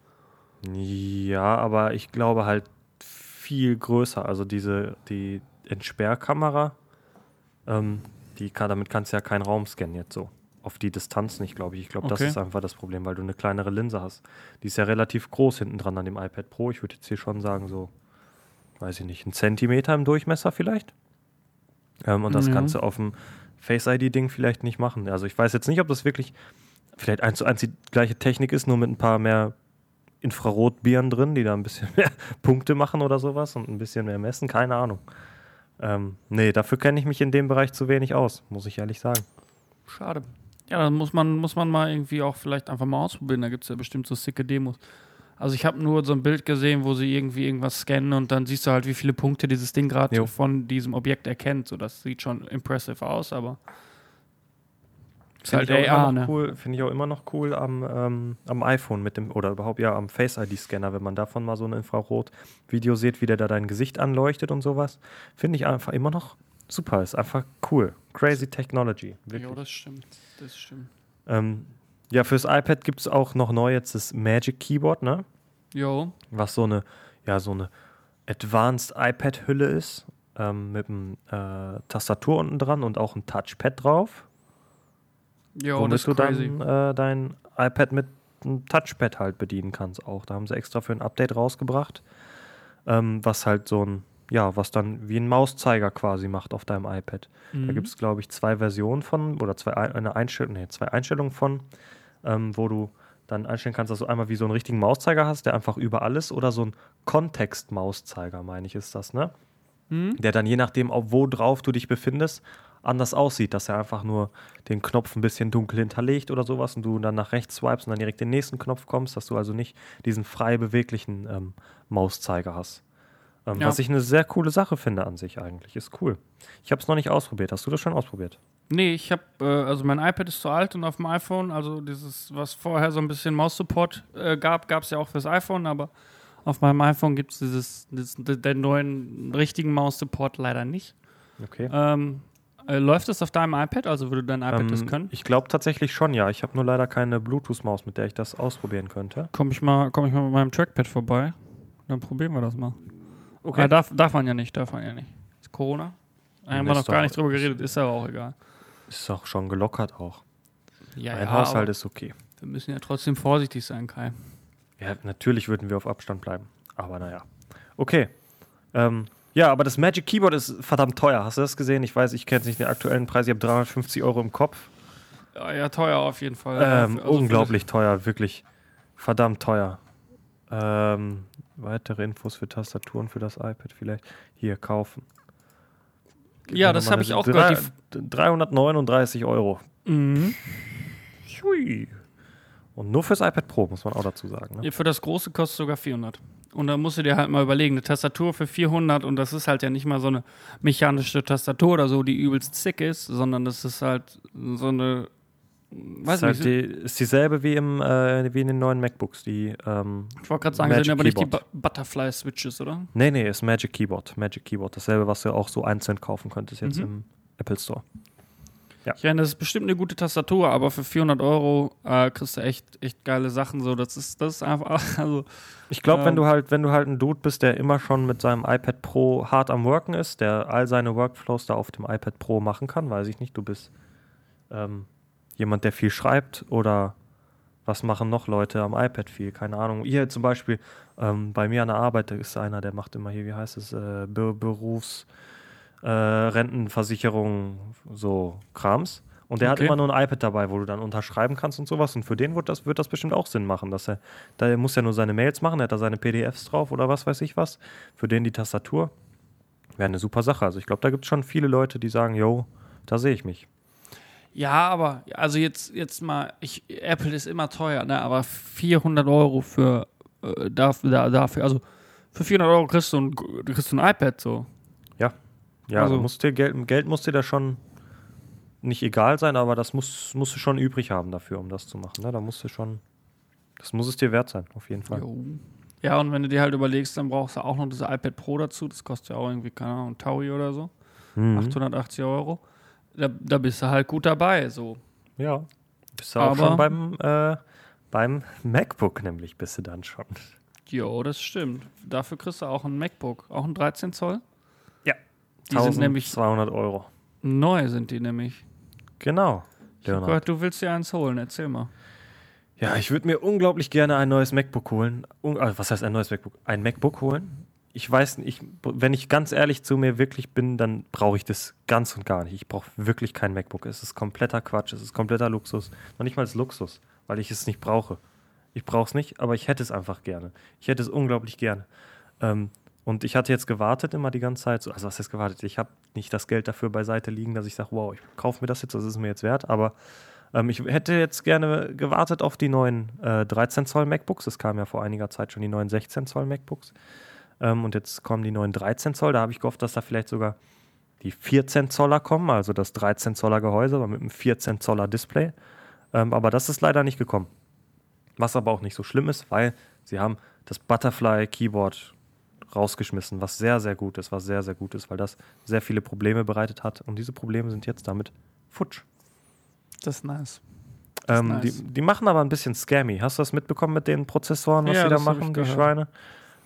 S2: Ja, aber ich glaube halt viel größer. Also diese die Entsperrkamera, ähm, die kann, damit kannst du ja keinen Raum scannen jetzt so. Auf die Distanz nicht, glaube ich. Ich glaube, das
S1: Okay.
S2: ist einfach das Problem, weil du eine kleinere Linse hast. Die ist ja relativ groß hinten dran an dem iPad Pro. Ich würde jetzt hier schon sagen, so, weiß ich nicht, ein Zentimeter im Durchmesser vielleicht. Ähm, und das
S1: Ja.
S2: kannst du auf dem Face-ID-Ding vielleicht nicht machen. Also ich weiß jetzt nicht, ob das wirklich vielleicht eins zu eins die gleiche Technik ist, nur mit ein paar mehr Infrarotbieren drin, die da ein bisschen mehr Punkte machen oder sowas und ein bisschen mehr messen. Keine Ahnung. Ähm, nee, dafür kenne ich mich in dem Bereich zu wenig aus, muss ich ehrlich sagen.
S1: Schade. Ja, dann muss man, muss man mal irgendwie auch vielleicht einfach mal ausprobieren. Da gibt es ja bestimmt so sicke Demos. Also ich habe nur so ein Bild gesehen, wo sie irgendwie irgendwas scannen und dann siehst du halt, wie viele Punkte dieses Ding gerade von diesem Objekt erkennt. So, das sieht schon impressive aus, aber ist
S2: Finde
S1: halt
S2: ich, auch
S1: AR,
S2: immer noch
S1: ne?
S2: cool, finde ich auch immer noch cool am, ähm, am iPhone mit dem, oder überhaupt ja am Face-ID-Scanner, wenn man davon mal so ein Infrarot-Video sieht, wie der da dein Gesicht anleuchtet und sowas. Finde ich einfach immer noch super. Ist einfach cool. Crazy Technology. Wirklich.
S1: Jo, das stimmt. Das stimmt.
S2: Ähm, ja, fürs iPad gibt es auch noch neu jetzt das Magic Keyboard, ne?
S1: Jo.
S2: Was so eine, ja, so eine Advanced iPad-Hülle ist. Ähm, mit einem äh, Tastatur unten dran und auch ein Touchpad drauf.
S1: Jo,
S2: womit
S1: das
S2: du
S1: crazy.
S2: dann äh, dein iPad mit einem Touchpad halt bedienen kannst auch. Da haben sie extra für ein Update rausgebracht, ähm, was halt so ein, ja, was dann wie ein Mauszeiger quasi macht auf deinem iPad. Da
S1: Mhm.
S2: gibt es, glaube ich, zwei Versionen von oder zwei, Ein- eine Einstell nee, zwei Einstellungen von, ähm, wo du dann einstellen kannst, dass du einmal wie so einen richtigen Mauszeiger hast, der einfach über alles oder so ein Kontext-Mauszeiger, meine ich, ist das, ne?
S1: Mhm.
S2: der dann je nachdem, wo drauf du dich befindest, anders aussieht, dass er einfach nur den Knopf ein bisschen dunkel hinterlegt oder sowas und du dann nach rechts swipes und dann direkt den nächsten Knopf kommst, dass du also nicht diesen frei beweglichen ähm, Mauszeiger hast. Ähm,
S1: Ja.
S2: Was ich eine sehr coole Sache finde an sich eigentlich. Ist cool. Ich habe es noch nicht ausprobiert. Hast du das schon ausprobiert?
S1: Nee, ich habe, äh, also mein iPad ist zu alt und auf dem iPhone, also dieses, was vorher so ein bisschen Maus-Support äh, gab, gab es ja auch fürs iPhone, aber auf meinem iPhone gibt es dieses, dieses, den neuen richtigen Maus-Support leider nicht.
S2: Okay.
S1: Ähm, äh, läuft das auf deinem iPad? Also würde dein iPad das
S2: Ähm,
S1: können?
S2: ich glaube tatsächlich schon, ja. Ich habe nur leider keine Bluetooth-Maus, mit der ich das ausprobieren könnte.
S1: Komme ich, mal, komm ich mal mit meinem Trackpad vorbei? Dann probieren wir das mal.
S2: Okay.
S1: Ah, darf, darf man ja nicht, darf man ja nicht. Ist Corona? Da haben wir noch gar nicht drüber geredet, ist aber auch egal.
S2: Ist auch schon gelockert auch.
S1: Ja,
S2: Ein
S1: ja,
S2: Haushalt ist okay.
S1: wir müssen ja trotzdem vorsichtig sein, Kai.
S2: Ja, natürlich würden wir auf Abstand bleiben. Aber naja. Okay. Ähm, ja, aber das Magic Keyboard ist verdammt teuer. Hast du das gesehen? Ich weiß, ich kenne nicht den aktuellen Preis. Ich habe 350 Euro im Kopf.
S1: Ja, ja, teuer auf jeden Fall.
S2: Ähm,
S1: Also für
S2: unglaublich teuer, wirklich. Verdammt teuer. Ähm, weitere Infos für Tastaturen für das iPad vielleicht. Hier, kaufen. Gib
S1: Ja, das habe ich auch gehört.
S2: drei- 339 Euro.
S1: Mhm.
S2: Hui. Und nur fürs iPad Pro, muss man auch dazu sagen. Ne?
S1: Für das große kostet sogar 400. Und da musst du dir halt mal überlegen, eine Tastatur für 400 und das ist halt ja nicht mal so eine mechanische Tastatur oder so, die übelst sick ist, sondern das ist halt so eine, weiß
S2: ist, halt
S1: nicht,
S2: die, ist dieselbe wie, im, äh, wie in den neuen MacBooks. Die, ähm,
S1: ich wollte gerade sagen,
S2: Magic
S1: sind aber nicht die
S2: Keyboard.
S1: Bu Butterfly-Switches, oder?
S2: nee, nee, ist Magic Keyboard. Magic Keyboard. Dasselbe, was du auch so einzeln kaufen könntest jetzt
S1: Mhm.
S2: im Apple Store.
S1: Ich meine, das ist bestimmt eine gute Tastatur, aber für 400 Euro äh, kriegst du echt, echt geile Sachen. So, das ist, das ist einfach, also,
S2: Ich glaube, wenn
S1: Ähm.
S2: du halt, wenn du halt ein Dude bist, der immer schon mit seinem iPad Pro hart am Worken ist, der all seine Workflows da auf dem iPad Pro machen kann, weiß ich nicht, du bist ähm, jemand, der viel schreibt oder was machen noch Leute am iPad viel? Keine Ahnung. Hier zum Beispiel ähm, bei mir an der Arbeit ist einer, der macht immer hier, wie heißt es, äh, Be Berufs äh, Rentenversicherung, so Krams. Und der
S1: Okay.
S2: hat immer nur ein iPad dabei, wo du dann unterschreiben kannst und sowas. Und für den wird das, wird das bestimmt auch Sinn machen, dass er, da er muss ja nur seine Mails machen, er hat da seine PDFs drauf oder was weiß ich was. Für den die Tastatur. Wäre eine super Sache. Also ich glaube, da gibt es schon viele Leute, die sagen, yo, da sehe ich mich.
S1: Ja, aber, also jetzt, jetzt mal, ich, Apple ist immer teuer, ne, aber 400 Euro für, äh, dafür, da, dafür, also für 400 Euro kriegst du ein, kriegst du ein iPad, so.
S2: Ja,
S1: Also-
S2: also muss dir Geld, Geld muss dir da schon nicht egal sein, aber das muss, musst du schon übrig haben dafür, um das zu machen. Ne? Da musst du schon, das muss es dir wert sein, auf jeden Fall.
S1: Jo. Ja, und wenn du dir halt überlegst, dann brauchst du auch noch das iPad Pro dazu. Das kostet ja auch irgendwie, keine Ahnung, Taui oder so.
S2: Mhm.
S1: 880 Euro. Da, da bist du halt gut dabei, so.
S2: Ja. Bist du auch
S1: Aber-
S2: schon beim, äh, beim MacBook nämlich, bist du dann schon.
S1: Jo, das stimmt. Dafür kriegst du auch ein MacBook. Auch ein 13 Zoll.
S2: Ja.
S1: Die sind nämlich
S2: 200 Euro.
S1: neu, sind die nämlich.
S2: Genau.
S1: Ich hab
S2: Leonard.
S1: gehört, du willst dir eins holen. Erzähl mal.
S2: Ja, ich würde mir unglaublich gerne ein neues MacBook holen. Un äh, was heißt ein neues MacBook? Ein MacBook holen. Ich weiß nicht, wenn ich ganz ehrlich zu mir wirklich bin, dann brauche ich das ganz und gar nicht. Ich brauche wirklich kein MacBook. Es ist kompletter Quatsch, es ist kompletter Luxus. Noch nicht mal Luxus, weil ich es nicht brauche. Ich brauche es nicht, aber ich hätte es einfach gerne. Ich hätte es unglaublich gerne. Ähm, und ich hatte jetzt gewartet immer die ganze Zeit. Also was heißt gewartet? Ich habe nicht das Geld dafür beiseite liegen, dass ich sage, wow, ich kaufe mir das jetzt, das ist mir jetzt wert. Aber ähm, ich hätte jetzt gerne gewartet auf die neuen äh, 13 Zoll MacBooks. Es kamen ja vor einiger Zeit schon die neuen 16 Zoll MacBooks. Ähm, und jetzt kommen die neuen 13 Zoll. Da habe ich gehofft, dass da vielleicht sogar die 14 Zoller kommen, also das 13 Zoller Gehäuse, aber mit einem 14 Zoller Display. Ähm, aber das ist leider nicht gekommen. Was aber auch nicht so schlimm ist, weil sie haben das Butterfly Keyboard rausgeschmissen, was sehr, sehr gut ist, was sehr, sehr gut ist, weil das sehr viele Probleme bereitet hat. Und diese Probleme sind jetzt damit futsch.
S1: Das ist nice. Das
S2: Ähm,
S1: ist nice.
S2: die, die machen aber ein bisschen scammy. Hast du das mitbekommen mit den Prozessoren, was
S1: Ja,
S2: die da machen, die. Schweine?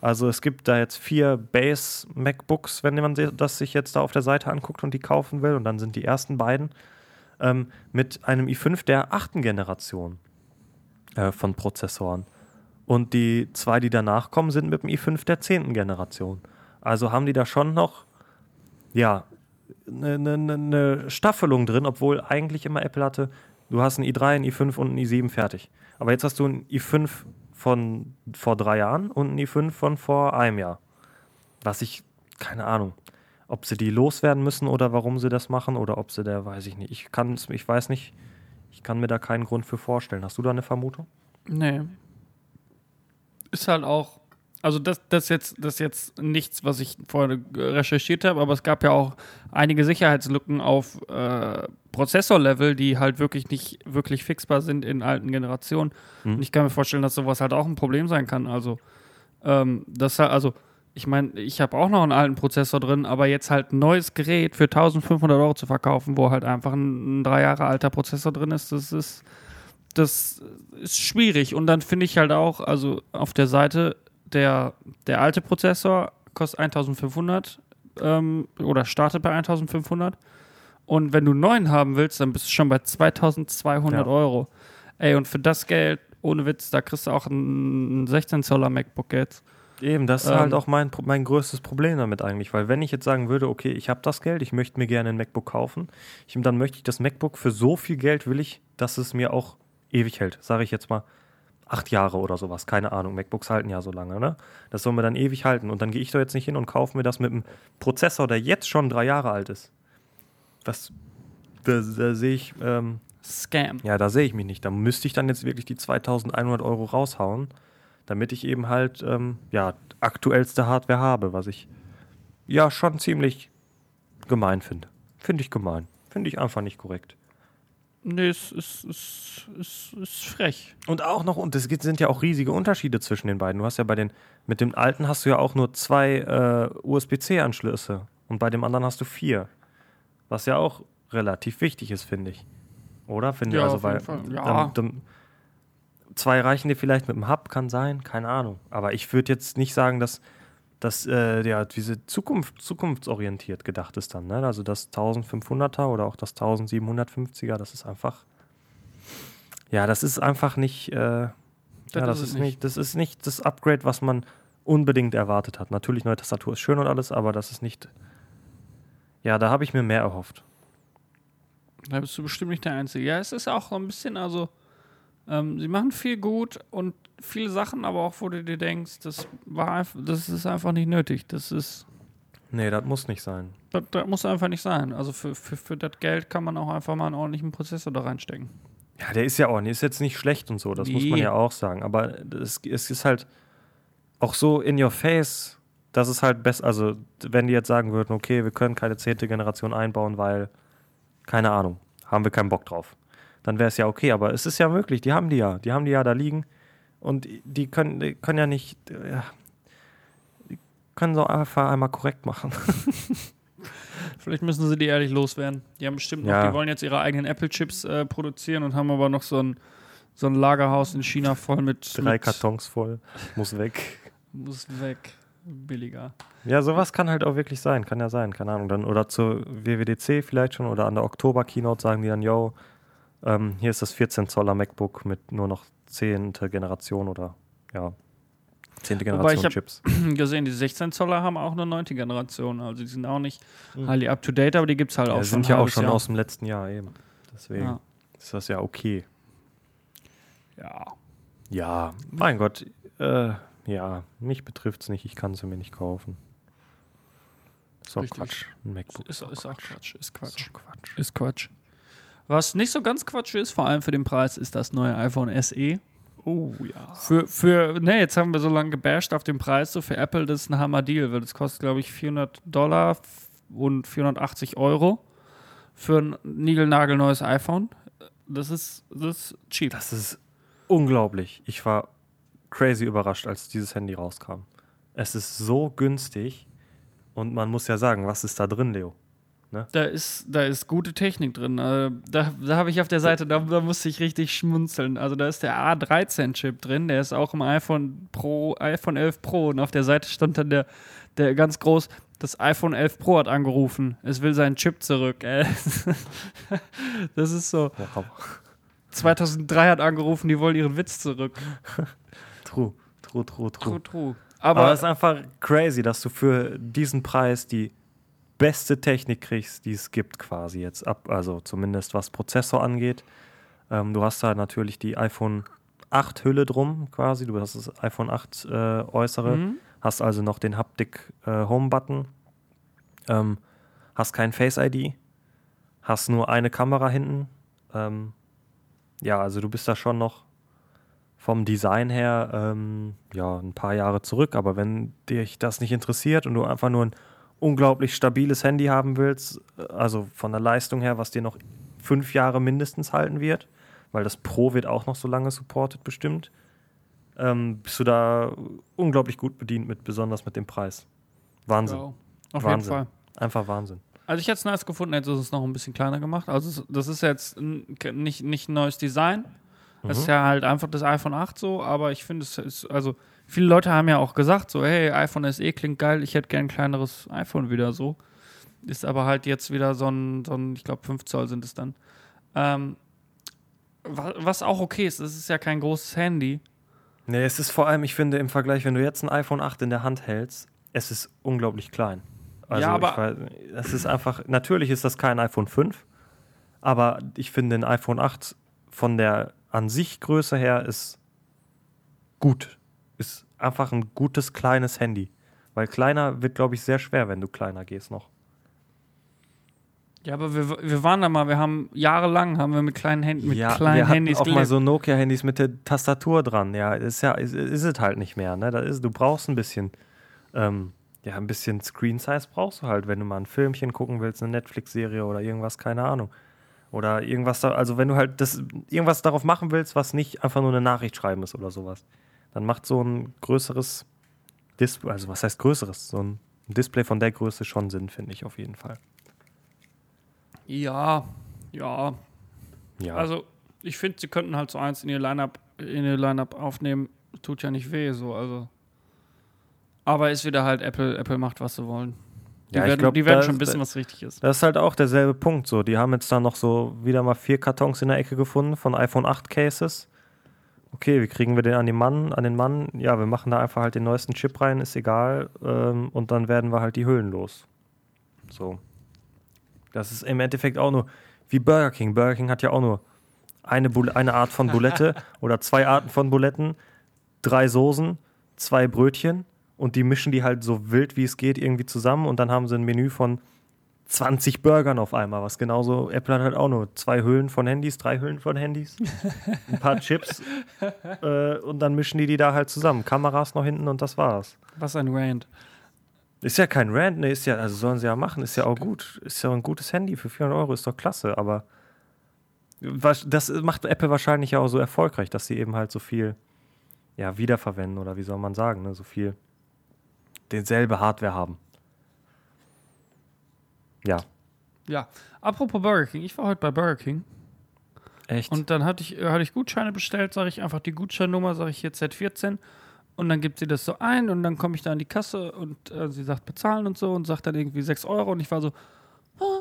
S2: Also es gibt da jetzt vier Base MacBooks, wenn man das sich jetzt da auf der Seite anguckt und die kaufen will. Und dann sind die ersten beiden ähm, mit einem i5 der achten Generation äh, von Prozessoren. Und die zwei, die danach kommen, sind mit dem i5 der zehnten Generation. Also haben die da schon noch, ja, eine ne, ne, ne Staffelung drin, obwohl eigentlich immer Apple hatte, du hast ein i3, ein i5 und ein i7 fertig. Aber jetzt hast du ein i5 von vor drei Jahren und ein i5 von vor einem Jahr. Was ich, keine Ahnung, ob sie die loswerden müssen oder warum sie das machen oder ob sie der, weiß ich nicht. Ich kann es, ich weiß nicht, ich kann mir da keinen Grund für vorstellen. Hast du da eine Vermutung?
S1: Nee. Ist halt auch, also das, das, jetzt, das ist jetzt nichts, was ich vorher recherchiert habe, aber es gab ja auch einige Sicherheitslücken auf äh, Prozessorlevel, die halt wirklich nicht wirklich fixbar sind in alten Generationen.
S2: Mhm.
S1: Und ich kann mir vorstellen, dass sowas halt auch ein Problem sein kann. Also, ähm, das halt, also ich meine, ich habe auch noch einen alten Prozessor drin, aber jetzt halt ein neues Gerät für 1500 Euro zu verkaufen, wo halt einfach ein, ein drei Jahre alter Prozessor drin ist, das ist das ist schwierig. Und dann finde ich halt auch, also auf der Seite, der, der alte Prozessor kostet 1500 ähm, oder startet bei 1500. Und wenn du einen neuen haben willst, dann bist du schon bei 2200
S2: Ja.
S1: Euro. Ey, und für das Geld, ohne Witz, da kriegst du auch ein 16 Zoller MacBook jetzt.
S2: Eben, das ist
S1: Ähm,
S2: halt auch mein, mein größtes Problem damit eigentlich, weil wenn ich jetzt sagen würde, okay, ich habe das Geld, ich möchte mir gerne ein MacBook kaufen, ich, dann möchte ich das MacBook für so viel Geld will ich, dass es mir auch ewig hält, sage ich jetzt mal acht Jahre oder sowas, keine Ahnung, MacBooks halten ja so lange, ne? Das soll mir dann ewig halten und dann gehe ich doch jetzt nicht hin und kaufe mir das mit einem Prozessor, der jetzt schon drei Jahre alt ist. Das, da, da sehe ich, ähm,
S1: Scam.
S2: ja, da sehe ich mich nicht. Da müsste ich dann jetzt wirklich die 2100 Euro raushauen, damit ich eben halt, ähm, ja, aktuellste Hardware habe, was ich ja schon ziemlich gemein finde. Finde ich gemein. Finde ich einfach nicht korrekt.
S1: Nee, es ist, ist, ist, ist frech.
S2: Und auch noch, und es sind ja auch riesige Unterschiede zwischen den beiden. Du hast ja bei den, mit dem alten hast du ja auch nur zwei äh, USB-C-Anschlüsse und bei dem anderen hast du vier. Was ja auch relativ wichtig ist, finde ich. Oder? Finde
S1: Ja,
S2: also, weil.
S1: Ja.
S2: dann, dann, zwei reichen dir vielleicht mit dem Hub, kann sein, keine Ahnung. Aber ich würde jetzt nicht sagen, dass dass äh, ja, diese Zukunft, zukunftsorientiert gedacht ist dann. Ne? Also das 1500er oder auch das 1750er, das ist einfach, ja, das ist einfach nicht, äh, ja, das
S1: ist
S2: ist
S1: es
S2: nicht, das ist nicht das Upgrade, was man unbedingt erwartet hat. Natürlich, neue Tastatur ist schön und alles, aber das ist nicht, ja, da habe ich mir mehr erhofft.
S1: Da bist du bestimmt nicht der Einzige. Ja, es ist auch so ein bisschen, also, ähm, sie machen viel gut und viele Sachen, aber auch, wo du dir denkst, das war einfach, das ist einfach nicht nötig. Das ist,
S2: Nee, das muss nicht sein.
S1: das, das muss einfach nicht sein. Also für, für, für das Geld kann man auch einfach mal einen ordentlichen Prozessor da reinstecken.
S2: Ja, der ist ja auch, der ist jetzt nicht schlecht und so, das muss man
S1: Nee.
S2: ja auch sagen. Aber es, es ist halt auch so in your face, dass es halt besser, also wenn die jetzt sagen würden, okay, wir können keine zehnte Generation einbauen, weil, keine Ahnung, haben wir keinen Bock drauf. Dann wäre es ja okay, aber es ist ja möglich, die haben die ja, die haben die ja da liegen und die können, die können ja nicht, ja, die können so einfach einmal korrekt machen.
S1: Vielleicht müssen sie die ehrlich loswerden. Die haben bestimmt noch,
S2: Ja.
S1: die wollen jetzt ihre eigenen Apple-Chips äh, produzieren und haben aber noch so ein, so ein Lagerhaus in China voll mit.
S2: Drei
S1: mit,
S2: Kartons voll, muss weg.
S1: Muss weg. Billiger.
S2: Ja, sowas kann halt auch wirklich sein, kann ja sein, keine Ahnung. Dann, oder zur WWDC vielleicht schon oder an der Oktober-Keynote sagen die dann, yo, ähm, hier ist das 14 Zoller MacBook mit nur noch 10. Generation oder ja, Zehnte
S1: Wobei ich
S2: Generation Chips.
S1: gesehen, die 16 Zoller haben auch eine neunte Generation. Also die sind auch nicht
S2: Mhm.
S1: highly up to date, aber die gibt es halt
S2: Ja,
S1: auch
S2: sind
S1: schon.
S2: ja
S1: ein
S2: auch
S1: halbes
S2: schon
S1: Jahr.
S2: aus dem letzten Jahr eben. Deswegen
S1: Ja.
S2: ist das ja okay.
S1: ja.
S2: Ja, mein Gott. Äh, ja, mich betrifft es nicht. Ich kann sie mir nicht kaufen. Ist doch
S1: Richtig.
S2: Quatsch. Ein MacBook
S1: Ist, ist auch Quatsch. Ist
S2: Ist
S1: Quatsch.
S2: doch Quatsch.
S1: Ist Quatsch. Was nicht so ganz Quatsch ist, vor allem für den Preis, ist das neue iPhone SE.
S2: Oh ja.
S1: Für, für, ne, jetzt haben wir so lange gebasht auf den Preis. So für Apple, das ist ein Hammer-Deal, weil das kostet, glaube ich, 400 Dollar und 480 Euro für ein niegelnagelneues iPhone. Das ist, das ist cheap.
S2: Das ist unglaublich. Ich war crazy überrascht, als dieses Handy rauskam. Es ist so günstig und man muss ja sagen, was ist da drin, Leo?
S1: Da ist, da ist gute Technik drin. Äh, da da habe ich auf der Seite, da, da musste ich richtig schmunzeln. Also da ist der A13-Chip drin, der ist auch im iPhone Pro, iPhone 11 Pro und auf der Seite stand dann der, der ganz groß, das iPhone 11 Pro hat angerufen. Es will seinen Chip zurück. Äh, das ist so.
S2: Wow.
S1: 2003 hat angerufen, die wollen ihren Witz zurück.
S2: True, true, true, true.
S1: True, true.
S2: Aber,
S1: Aber,
S2: es ist einfach crazy, dass du für diesen Preis die beste Technik kriegst, die es gibt quasi jetzt ab, also zumindest was Prozessor angeht. Ähm, du hast da natürlich die iPhone 8 Hülle drum quasi, du hast das iPhone 8 äh, äußere,
S1: Mhm.
S2: hast also noch den Haptic äh, Home Button, ähm, hast kein Face ID, hast nur eine Kamera hinten. Ähm, ja, also du bist da schon noch vom Design her ähm, ja ein paar Jahre zurück, aber wenn dich das nicht interessiert und du einfach nur ein unglaublich stabiles Handy haben willst, also von der Leistung her, was dir noch fünf Jahre mindestens halten wird, weil das Pro wird auch noch so lange supported bestimmt, ähm, bist du da unglaublich gut bedient mit, besonders mit dem Preis. Wahnsinn.
S1: Wow. Auf
S2: Wahnsinn.
S1: jeden Fall.
S2: Einfach Wahnsinn.
S1: Also ich hätte es nice gefunden, hätte es noch ein bisschen kleiner gemacht. Also das ist jetzt nicht, nicht ein neues Design. Es ist
S2: Mhm.
S1: ja halt einfach das iPhone 8 so, aber ich finde es ist, also viele Leute haben ja auch gesagt so, hey, iPhone SE klingt geil, ich hätte gern ein kleineres iPhone wieder so. Ist aber halt jetzt wieder so ein, so ein ich glaube 5 Zoll sind es dann. Ähm, wa- was auch okay ist, es ist ja kein großes Handy.
S2: Nee, es ist vor allem, ich finde, im Vergleich, wenn du jetzt ein iPhone 8 in der Hand hältst, es ist unglaublich klein. Also
S1: Ja, aber-
S2: ich ist einfach, natürlich ist das kein iPhone 5, aber ich finde ein iPhone 8 von der an sich Größe her ist gut. Ist einfach ein gutes kleines Handy. Weil kleiner wird, glaube ich, sehr schwer, wenn du kleiner gehst noch.
S1: Ja, aber wir, wir waren da mal, wir haben jahrelang haben wir mit kleinen Händen, mit
S2: ja,
S1: kleinen
S2: wir hatten
S1: Handys
S2: auch mal
S1: gelebt.
S2: so Nokia-Handys mit der Tastatur dran. Ja, ist ja, ist, ist es halt nicht mehr. Ne? Da ist, du brauchst ein bisschen, ähm, ja, ein bisschen Screen Size brauchst du halt, wenn du mal ein Filmchen gucken willst, eine Netflix-Serie oder irgendwas, keine Ahnung. Oder irgendwas da, also wenn du halt das, irgendwas darauf machen willst, was nicht einfach nur eine Nachricht schreiben ist oder sowas, dann macht so ein größeres Display, also was heißt größeres? So ein Display von der Größe schon Sinn, finde ich auf jeden Fall.
S1: Ja, ja,
S2: Ja.
S1: Also, ich finde, sie könnten halt so eins in ihr Lineup in ihr Lineup aufnehmen. Tut ja nicht weh, so, also. Aber ist wieder halt Apple, Apple macht, was sie wollen. Die
S2: Ja,
S1: werden,
S2: glaub,
S1: die werden schon wissen, was richtig ist.
S2: Das ist halt auch derselbe Punkt. So, die haben jetzt da noch so wieder mal vier Kartons in der Ecke gefunden von iPhone 8 Cases. Okay, wie kriegen wir den an den Mann? An den Mann? Ja, wir machen da einfach halt den neuesten Chip rein, ist egal. Ähm, und dann werden wir halt die Hüllen los. So. Das ist im Endeffekt auch nur wie Burger King. Burger King hat ja auch nur eine, Bul- eine Art von Bulette oder zwei Arten von Buletten, drei Soßen, zwei Brötchen und die mischen die halt so wild wie es geht irgendwie zusammen und dann haben sie ein Menü von 20 Burgern auf einmal, was genauso, Apple hat halt auch nur zwei Hüllen von Handys, drei Hüllen von Handys, ein paar Chips äh, und dann mischen die die da halt zusammen. Kameras noch hinten und das war's.
S1: Was ein Rand.
S2: Ist ja kein Rant, ne, ist ja, also sollen sie ja machen, ist ja auch gut. Ist ja ein gutes Handy für 400 Euro, ist doch klasse, aber was- das macht Apple wahrscheinlich ja auch so erfolgreich, dass sie eben halt so viel, ja, wiederverwenden oder wie soll man sagen, ne, so viel denselbe Hardware haben. Ja,
S1: Ja. Apropos Burger King, ich war heute bei Burger King.
S2: Echt.
S1: und dann hatte ich, äh, hatte ich Gutscheine bestellt, sage ich einfach die Gutscheinnummer, sage ich hier Z14. Und dann gibt sie das so ein und dann komme ich da an die Kasse und äh, sie sagt bezahlen und so und sagt dann irgendwie 6 Euro. Und ich war so, ah,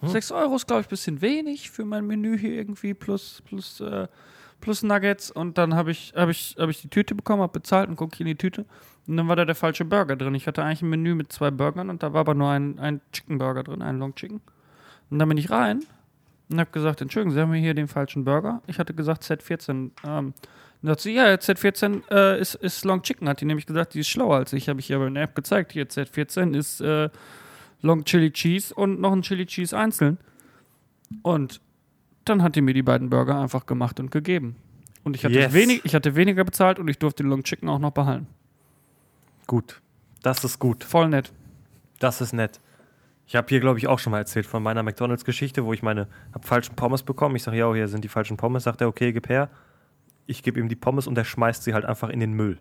S2: Hm?
S1: 6 Euro ist glaube ich ein bisschen wenig für mein Menü hier irgendwie plus, plus, äh, plus Nuggets. Und dann habe ich, hab ich, hab ich die Tüte bekommen, habe bezahlt und gucke in die Tüte und dann war da der falsche Burger drin. Ich hatte eigentlich ein Menü mit zwei Burgern und da war aber nur ein, ein Chicken Burger drin, ein Long Chicken. Und dann bin ich rein und habe gesagt, Entschuldigung, Sie haben mir hier den falschen Burger. Ich hatte gesagt Z14. Ähm, und sagt sie, ja, Z14 äh, ist, ist Long Chicken, hat die nämlich gesagt, die ist schlauer als ich. Habe ich ihr aber in der App gezeigt. Hier, Z14 ist äh, Long Chili Cheese und noch ein Chili Cheese einzeln. Und dann hat die mir die beiden Burger einfach gemacht und gegeben. Und ich hatte,
S2: Yes.
S1: wenig, ich hatte weniger bezahlt und ich durfte den Long Chicken auch noch behalten.
S2: Gut. Das ist gut.
S1: Voll nett.
S2: Das ist nett. Ich habe hier, glaube ich, auch schon mal erzählt von meiner McDonalds-Geschichte, wo ich meine, habe falschen Pommes bekommen. Ich sage, ja, hier sind die falschen Pommes. Sagt er, okay, gib her. Ich gebe ihm die Pommes und er schmeißt sie halt einfach in den Müll.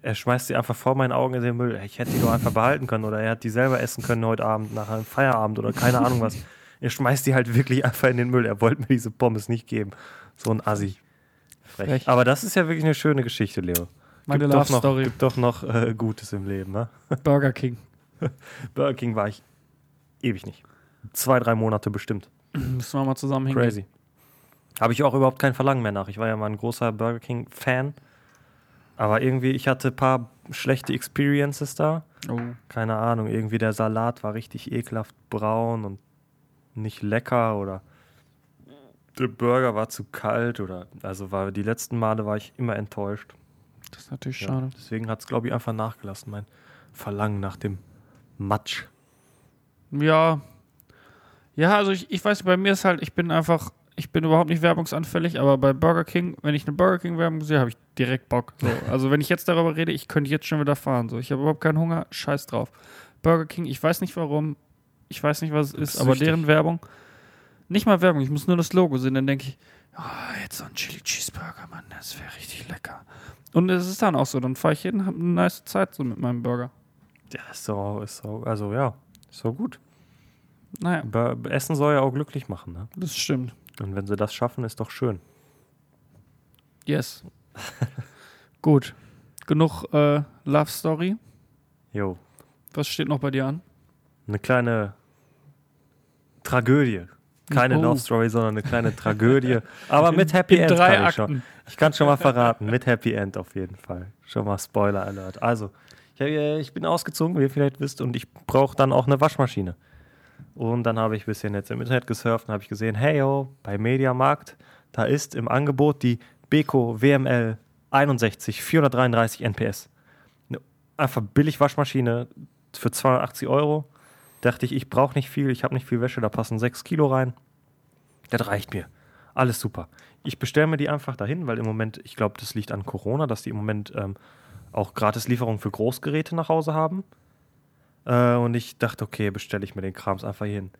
S2: Er schmeißt sie einfach vor meinen Augen in den Müll. Ich hätte die doch einfach behalten können oder er hat die selber essen können heute Abend nach einem Feierabend oder keine Ahnung was. Er schmeißt die halt wirklich einfach in den Müll. Er wollte mir diese Pommes nicht geben. So ein Assi. Frech.
S1: Frech.
S2: Aber das ist ja wirklich eine schöne Geschichte, Leo.
S1: Meine
S2: Gibt
S1: Love
S2: doch noch,
S1: Story.
S2: Gibt doch noch äh, Gutes im Leben, ne?
S1: Burger King.
S2: Burger King war ich ewig nicht. Zwei, drei Monate bestimmt.
S1: Müssen wir mal zusammen hingehen.
S2: Crazy. Habe ich auch überhaupt kein Verlangen mehr nach. Ich war ja mal ein großer Burger King-Fan. Aber irgendwie, ich hatte ein paar schlechte Experiences da.
S1: Oh.
S2: Keine Ahnung, irgendwie der Salat war richtig ekelhaft braun und nicht lecker oder der Burger war zu kalt oder also war die letzten Male war ich immer enttäuscht.
S1: Das ist natürlich
S2: Ja,
S1: schade.
S2: deswegen hat es, glaube ich, einfach nachgelassen, mein Verlangen nach dem Matsch.
S1: Ja. Ja, also ich, ich weiß, bei mir ist halt, ich bin einfach, ich bin überhaupt nicht werbungsanfällig, aber bei Burger King, wenn ich eine Burger King Werbung sehe, habe ich direkt Bock. So. Also wenn ich jetzt darüber rede, ich könnte jetzt schon wieder fahren. So. Ich habe überhaupt keinen Hunger, scheiß drauf. Burger King, ich weiß nicht warum, ich weiß nicht, was es
S2: bist
S1: ist, aber deren Werbung, nicht mal Werbung, ich muss nur das Logo sehen, dann denke ich, oh, jetzt so ein Chili Cheeseburger, Mann, das wäre richtig lecker. Und es ist dann auch so, dann fahre ich hin, habe eine nice Zeit so mit meinem Burger.
S2: Ja, ist so, ist so, also ja, ist so gut.
S1: Naja,
S2: Essen soll ja auch glücklich machen, ne?
S1: das stimmt.
S2: Und wenn sie das schaffen, ist doch schön.
S1: Yes. Gut. Genug äh, Love Story.
S2: Jo.
S1: Was steht noch bei dir an?
S2: Eine kleine Tragödie. Keine
S1: Oh.
S2: Love Story, sondern eine kleine Tragödie. Aber mit Happy
S1: In
S2: End
S1: drei
S2: kann ich schon.
S1: Akten.
S2: Ich kann schon mal verraten, mit Happy End auf jeden Fall. Schon mal Spoiler Alert. Also, ich, äh, ich bin ausgezogen, wie ihr vielleicht wisst, und ich brauche dann auch eine Waschmaschine. Und dann habe ich ein bisschen jetzt im Internet gesurft und habe ich gesehen, hey yo, bei Mediamarkt, da ist im Angebot die Beko WML 61 433 NPS. Eine einfach billig Waschmaschine für 280 Euro. Dachte ich, ich brauche nicht viel, ich habe nicht viel Wäsche, da passen 6 Kilo rein. Das reicht mir. Alles super. Ich bestelle mir die einfach dahin, weil im Moment, ich glaube, das liegt an Corona, dass die im Moment ähm, auch Gratislieferungen für Großgeräte nach Hause haben. Äh, und ich dachte, okay, bestelle ich mir den Krams einfach hin.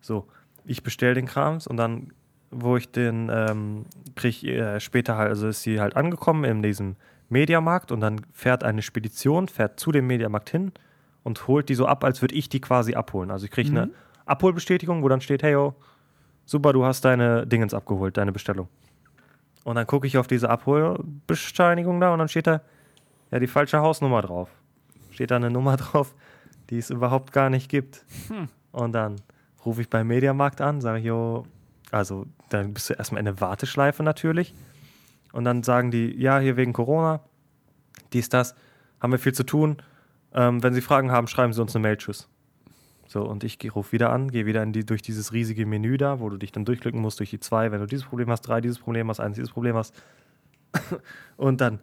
S2: So, ich bestelle den Krams und dann, wo ich den ähm, kriege, äh, später halt, also ist sie halt angekommen in diesem Mediamarkt und dann fährt eine Spedition, fährt zu dem Mediamarkt hin und holt die so ab, als würde ich die quasi abholen. Also ich kriege eine Abholbestätigung, wo dann steht, hey yo, super, du hast deine Dingens abgeholt, deine Bestellung. Und dann gucke ich auf diese Abholbescheinigung da und dann steht da ja die falsche Hausnummer drauf. Steht da eine Nummer drauf, die es überhaupt gar nicht gibt. Und dann rufe ich beim Mediamarkt an, sage ich, jo, also dann bist du erstmal in eine Warteschleife natürlich. Und dann sagen die, ja, hier wegen Corona, dies, das, haben wir viel zu tun. Ähm, wenn Sie Fragen haben, schreiben Sie uns eine Mail, tschüss. So, und ich rufe wieder an, gehe wieder die, durch dieses riesige Menü da, wo du dich dann durchklicken musst, durch die zwei, wenn du dieses Problem hast, drei dieses Problem hast, eins dieses Problem hast. und dann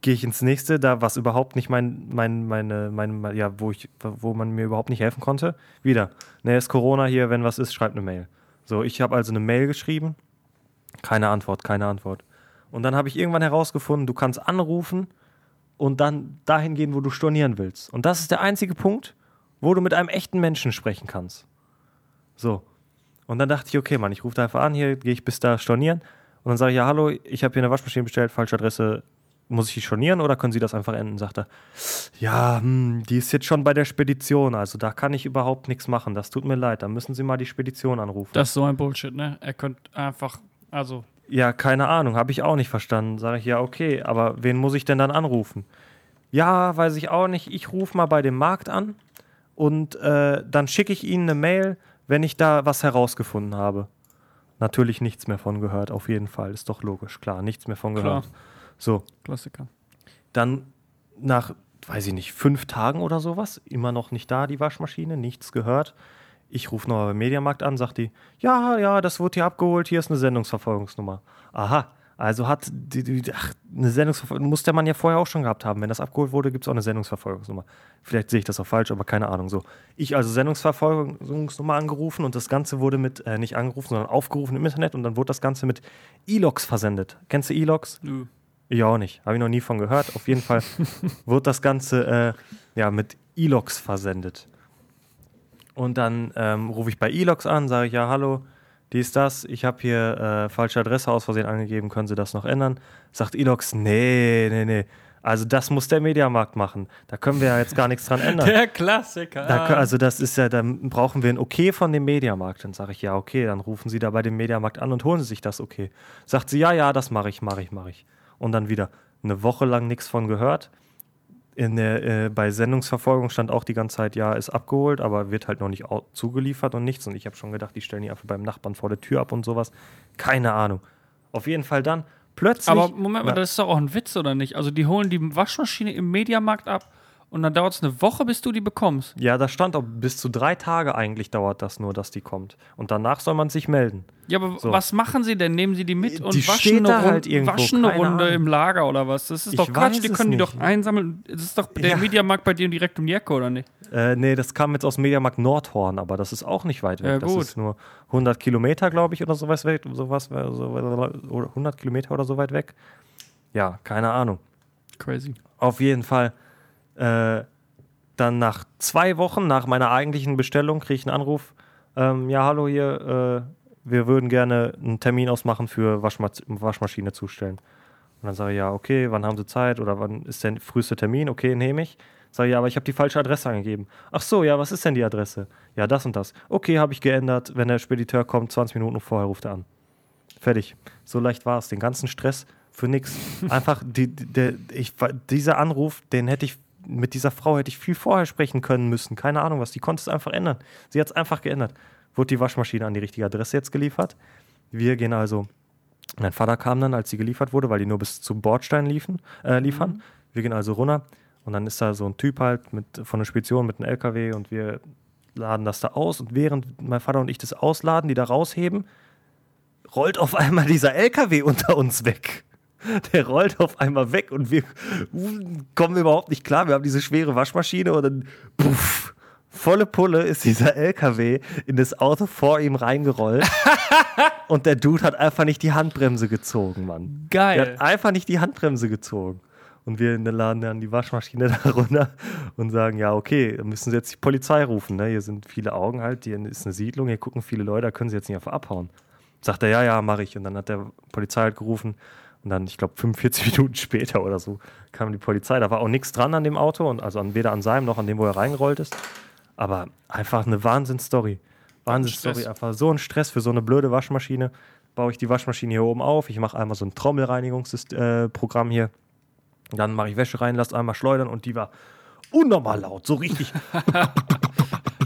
S2: gehe ich ins nächste, da was überhaupt nicht mein, mein, meine, mein, ja, wo ich, wo man mir überhaupt nicht helfen konnte. Wieder. Ne, ist Corona hier, wenn was ist, schreibt eine Mail. So, ich habe also eine Mail geschrieben. Keine Antwort, keine Antwort. Und dann habe ich irgendwann herausgefunden, du kannst anrufen und dann dahin gehen, wo du stornieren willst. Und das ist der einzige Punkt, wo du mit einem echten Menschen sprechen kannst. So. Und dann dachte ich, okay, Mann, ich rufe da einfach an, hier gehe ich bis da stornieren. Und dann sage ich, ja, hallo, ich habe hier eine Waschmaschine bestellt, falsche Adresse, muss ich die stornieren oder können Sie das einfach enden? Sagt er, ja, hm, die ist jetzt schon bei der Spedition, also da kann ich überhaupt nichts machen. Das tut mir leid, da müssen Sie mal die Spedition anrufen.
S1: Das ist so ein Bullshit, ne? Er könnte einfach, also,
S2: Ja, keine Ahnung, habe ich auch nicht verstanden. Sage ich, ja, okay, aber wen muss ich denn dann anrufen? Ja, weiß ich auch nicht. Ich rufe mal bei dem Markt an und äh, dann schicke ich Ihnen eine Mail, wenn ich da was herausgefunden habe. Natürlich nichts mehr von gehört, auf jeden Fall. Ist doch logisch, klar, nichts mehr von
S1: Klar.
S2: gehört. So,
S1: Klassiker.
S2: dann nach, weiß ich nicht, fünf Tagen oder sowas, immer noch nicht da, die Waschmaschine, nichts gehört. Ich rufe nochmal beim Mediamarkt an, sagt die, ja, ja, das wurde hier abgeholt, hier ist eine Sendungsverfolgungsnummer. Aha, also hat die, die ach, eine Sendungsverfolgungsnummer, muss der Mann ja vorher auch schon gehabt haben. Wenn das abgeholt wurde, gibt es auch eine Sendungsverfolgungsnummer. Vielleicht sehe ich das auch falsch, aber keine Ahnung. So, ich also Sendungsverfolgungsnummer angerufen und das Ganze wurde mit, äh, nicht angerufen, sondern aufgerufen im Internet und dann wurde das Ganze mit E-Logs versendet. Kennst du E-Logs?
S1: Nö.
S2: Ich auch nicht. Habe ich noch nie von gehört. Auf jeden Fall wird das Ganze äh, ja, mit E-Logs versendet. Und dann ähm, rufe ich bei E-Logs an, sage ich, ja, hallo, dies, das, ich habe hier äh, falsche Adresse aus Versehen angegeben, können Sie das noch ändern? Sagt E-Logs, nee, nee, nee. Also das muss der Mediamarkt machen. Da können wir ja jetzt gar nichts dran ändern.
S1: Der Klassiker.
S2: Da, also das ist ja, dann brauchen wir ein Okay von dem Mediamarkt. Dann sage ich, ja, okay, dann rufen Sie da bei dem Mediamarkt an und holen Sie sich das Okay. Sagt sie, ja, ja, das mache ich, mache ich, mache ich. Und dann wieder eine Woche lang nichts von gehört. In der, äh, bei Sendungsverfolgung stand auch die ganze Zeit, ja, ist abgeholt, aber wird halt noch nicht zugeliefert und nichts. Und ich habe schon gedacht, die stellen die einfach beim Nachbarn vor der Tür ab und sowas. Keine Ahnung. Auf jeden Fall dann plötzlich.
S1: Aber Moment mal, das ist doch auch ein Witz, oder nicht? Also die holen die Waschmaschine im Mediamarkt ab und dann dauert es eine Woche, bis du die bekommst.
S2: ja, da stand auch bis zu drei Tage eigentlich dauert das nur, dass die kommt. Und danach soll man sich melden.
S1: Ja, aber
S2: So.
S1: was machen sie denn? Nehmen sie die mit und
S2: Die
S1: waschen eine,
S2: halt irgendwo,
S1: waschen eine Runde
S2: Ahnung.
S1: im Lager oder was? Das ist
S2: Ich
S1: doch Quatsch, die können die doch einsammeln. Das ist doch der
S2: Ja.
S1: Mediamarkt bei dir direkt um die Ecke, oder nicht?
S2: Äh, nee, das kam jetzt aus Mediamarkt Nordhorn, aber das ist auch nicht weit weg.
S1: Ja,
S2: das ist nur 100 Kilometer, glaube ich, oder sowas weg. Sowas, so, oder 100 Kilometer oder so weit weg. Ja, keine Ahnung.
S1: Crazy.
S2: Auf jeden Fall. Äh, dann nach zwei Wochen nach meiner eigentlichen Bestellung kriege ich einen Anruf. Ähm, ja, hallo hier. Äh, wir würden gerne einen Termin ausmachen für Waschma Waschmaschine zustellen. Und dann sage ich, ja, okay, wann haben Sie Zeit oder wann ist der früheste Termin? Okay, nehme ich. Sage ich, ja, aber ich habe die falsche Adresse angegeben. Ach so, ja, was ist denn die Adresse? Ja, das und das. Okay, habe ich geändert. Wenn der Spediteur kommt, 20 Minuten vorher ruft er an. Fertig. So leicht war es. Den ganzen Stress für nix. Einfach, die, die, der, ich, dieser Anruf, den hätte ich, mit dieser Frau hätte ich viel vorher sprechen können müssen. Keine Ahnung was. Die konnte es einfach ändern. Sie hat es einfach geändert. Wurde die Waschmaschine an die richtige Adresse jetzt geliefert. Wir gehen also. Mein Vater kam dann, als sie geliefert wurde, weil die nur bis zum Bordstein liefen, äh, liefern. Wir gehen also runter und dann ist da so ein Typ halt mit, von der Spedition mit einem LKW und wir laden das da aus und während mein Vater und ich das ausladen, die da rausheben, rollt auf einmal dieser LKW unter uns weg. Der rollt auf einmal weg und wir kommen überhaupt nicht klar. Wir haben diese schwere Waschmaschine und dann puff, volle Pulle ist dieser LKW in das Auto vor ihm reingerollt. und der Dude hat einfach nicht die Handbremse gezogen, Mann. Der
S1: Geil.
S2: hat einfach nicht die Handbremse gezogen. Und wir laden dann die Waschmaschine da runter und sagen, ja, okay, dann müssen sie jetzt die Polizei rufen. Ne? Hier sind viele Augen halt, hier ist eine Siedlung, hier gucken viele Leute, da können sie jetzt nicht einfach abhauen. Sagt er, ja, ja, mache ich. Und dann hat der Polizei halt gerufen. Und dann, ich glaube, 45 Minuten später oder so kam die Polizei. Da war auch nichts dran an dem Auto, und also an, weder an seinem noch an dem, wo er reingerollt ist. Aber einfach eine Wahnsinnsstory. Wahnsinnsstory. Einfach so ein Stress für so eine blöde Waschmaschine. Baue ich die Waschmaschine hier oben auf. Ich mache einmal so ein Trommelreinigungsprogramm äh, hier. Dann mache ich Wäsche rein, lasse einmal schleudern und die war unnormal laut. So richtig.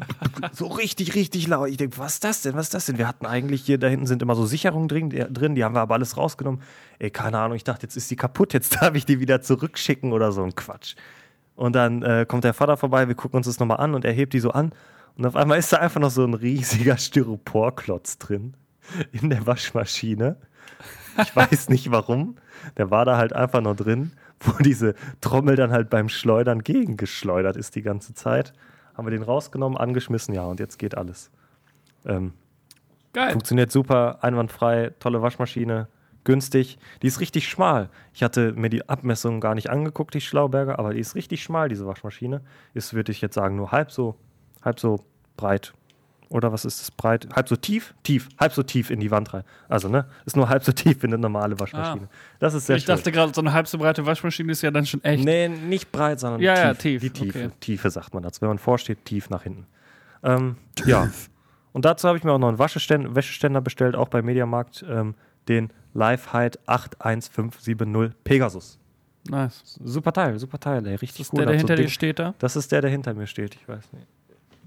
S2: so richtig, richtig laut. Ich denke, was ist das denn? Was ist das denn? Wir hatten eigentlich hier, da hinten sind immer so Sicherungen drin, die, drin, die haben wir aber alles rausgenommen. Ey, keine Ahnung, ich dachte, jetzt ist die kaputt, jetzt darf ich die wieder zurückschicken oder so ein Quatsch. Und dann äh, kommt der Vater vorbei, wir gucken uns das nochmal an und er hebt die so an. Und auf einmal ist da einfach noch so ein riesiger Styroporklotz drin in der Waschmaschine. Ich weiß nicht warum. Der war da halt einfach noch drin, wo diese Trommel dann halt beim Schleudern gegengeschleudert ist die ganze Zeit. Haben wir den rausgenommen, angeschmissen, ja, und jetzt geht alles. Ähm,
S1: Geil.
S2: funktioniert super, einwandfrei, tolle Waschmaschine, günstig. Die ist richtig schmal. Ich hatte mir die Abmessungen gar nicht angeguckt, die Schlauberger, aber die ist richtig schmal, diese Waschmaschine. Ist, würde ich jetzt sagen, nur halb so, halb so breit. Oder was ist das breit? Halb so tief? Tief. Halb so tief in die Wand rein. Also, ne? Ist nur halb so tief wie eine normale Waschmaschine. Das ist sehr
S1: ich
S2: schön.
S1: dachte gerade, so eine halb so breite Waschmaschine ist ja dann schon echt.
S2: Nee, nicht breit, sondern
S1: Ja,
S2: tief.
S1: ja, tief,
S2: Die Tiefe.
S1: okay.
S2: Tiefe sagt man dazu. Wenn man vorsteht, tief nach hinten. Ähm, ja. Und dazu habe ich mir auch noch einen Wascheständer, Wäscheständer bestellt, auch beim Mediamarkt. Ähm, den Lifehide 81570 Pegasus.
S1: Nice.
S2: Super Teil, super Teil, ey. Richtig
S1: ist
S2: gut.
S1: der, der
S2: Hat so
S1: hinter dir steht da.
S2: Das ist der, der hinter mir steht. Ich weiß nicht.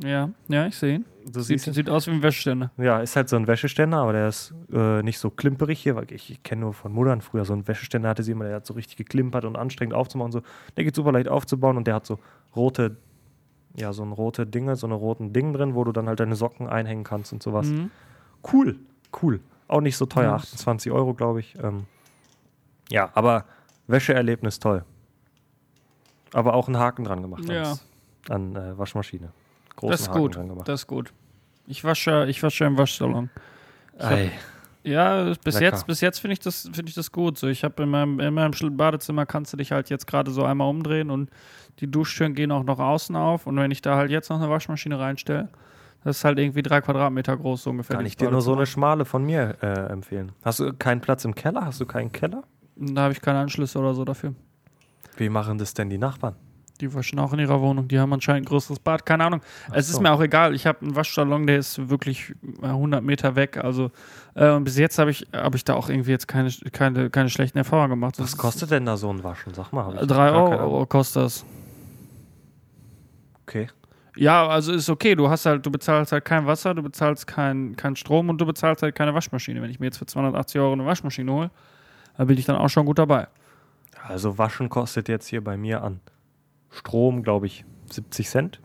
S1: Ja, ja, ich sehe ihn.
S2: Du
S1: Sieht, sieht aus wie ein Wäscheständer.
S2: Ja, ist halt so ein Wäscheständer, aber der ist äh, nicht so klimperig hier, weil ich, ich kenne nur von Muttern früher so einen Wäscheständer hatte sie immer, der hat so richtig geklimpert und anstrengend aufzumachen. So. Der geht super leicht aufzubauen und der hat so rote, ja, so ein rote Dinge, so eine roten Ding drin, wo du dann halt deine Socken einhängen kannst und sowas.
S1: Mhm.
S2: Cool, cool. Auch nicht so teuer,
S1: Ja.
S2: 28 Euro, glaube ich. Ähm, ja, aber Wäscheerlebnis toll. Aber auch einen Haken dran gemacht
S1: Ja.
S2: an äh, Waschmaschine. Großen
S1: Das ist
S2: Haken
S1: gut.
S2: dran gemacht.
S1: Das ist gut. Ich wasche, ich wasche im Waschsalon.
S2: Ei.
S1: Ja, bis
S2: Lecker.
S1: jetzt, bis jetzt finde ich das, finde ich das gut. So, ich habe in meinem, in meinem Badezimmer kannst du dich halt jetzt gerade so einmal umdrehen und die Duschtüren gehen auch noch außen auf. Und wenn ich da halt jetzt noch eine Waschmaschine reinstelle, das ist halt irgendwie drei Quadratmeter groß so ungefähr.
S2: Kann ich dir nur so eine schmale von mir äh, empfehlen. Hast du keinen Platz im Keller? Hast du keinen Keller?
S1: Da habe ich keine Anschlüsse oder so dafür.
S2: Wie machen das denn die Nachbarn?
S1: Die waschen auch in ihrer Wohnung. Die haben anscheinend ein größeres Bad. Keine Ahnung. es ist
S2: so.
S1: mir auch egal. Ich habe einen Waschsalon, der ist wirklich äh, 100 Meter weg. Also äh, bis jetzt habe ich, hab ich da auch irgendwie jetzt keine, keine, keine schlechten Erfahrungen gemacht. Das
S2: Was kostet denn da so ein Waschen? Sag mal. hab ich
S1: ist- Drei
S2: gar keine
S1: Euro
S2: Ahnung.
S1: kostet das.
S2: Okay.
S1: Ja, also ist okay. Du hast halt, du bezahlst halt kein Wasser, du bezahlst kein, kein Strom und du bezahlst halt keine Waschmaschine. Wenn ich mir jetzt für 280 Euro eine Waschmaschine hole, da bin ich dann auch schon gut dabei.
S2: Also Waschen kostet jetzt hier bei mir an Strom, glaube ich, 70 Cent.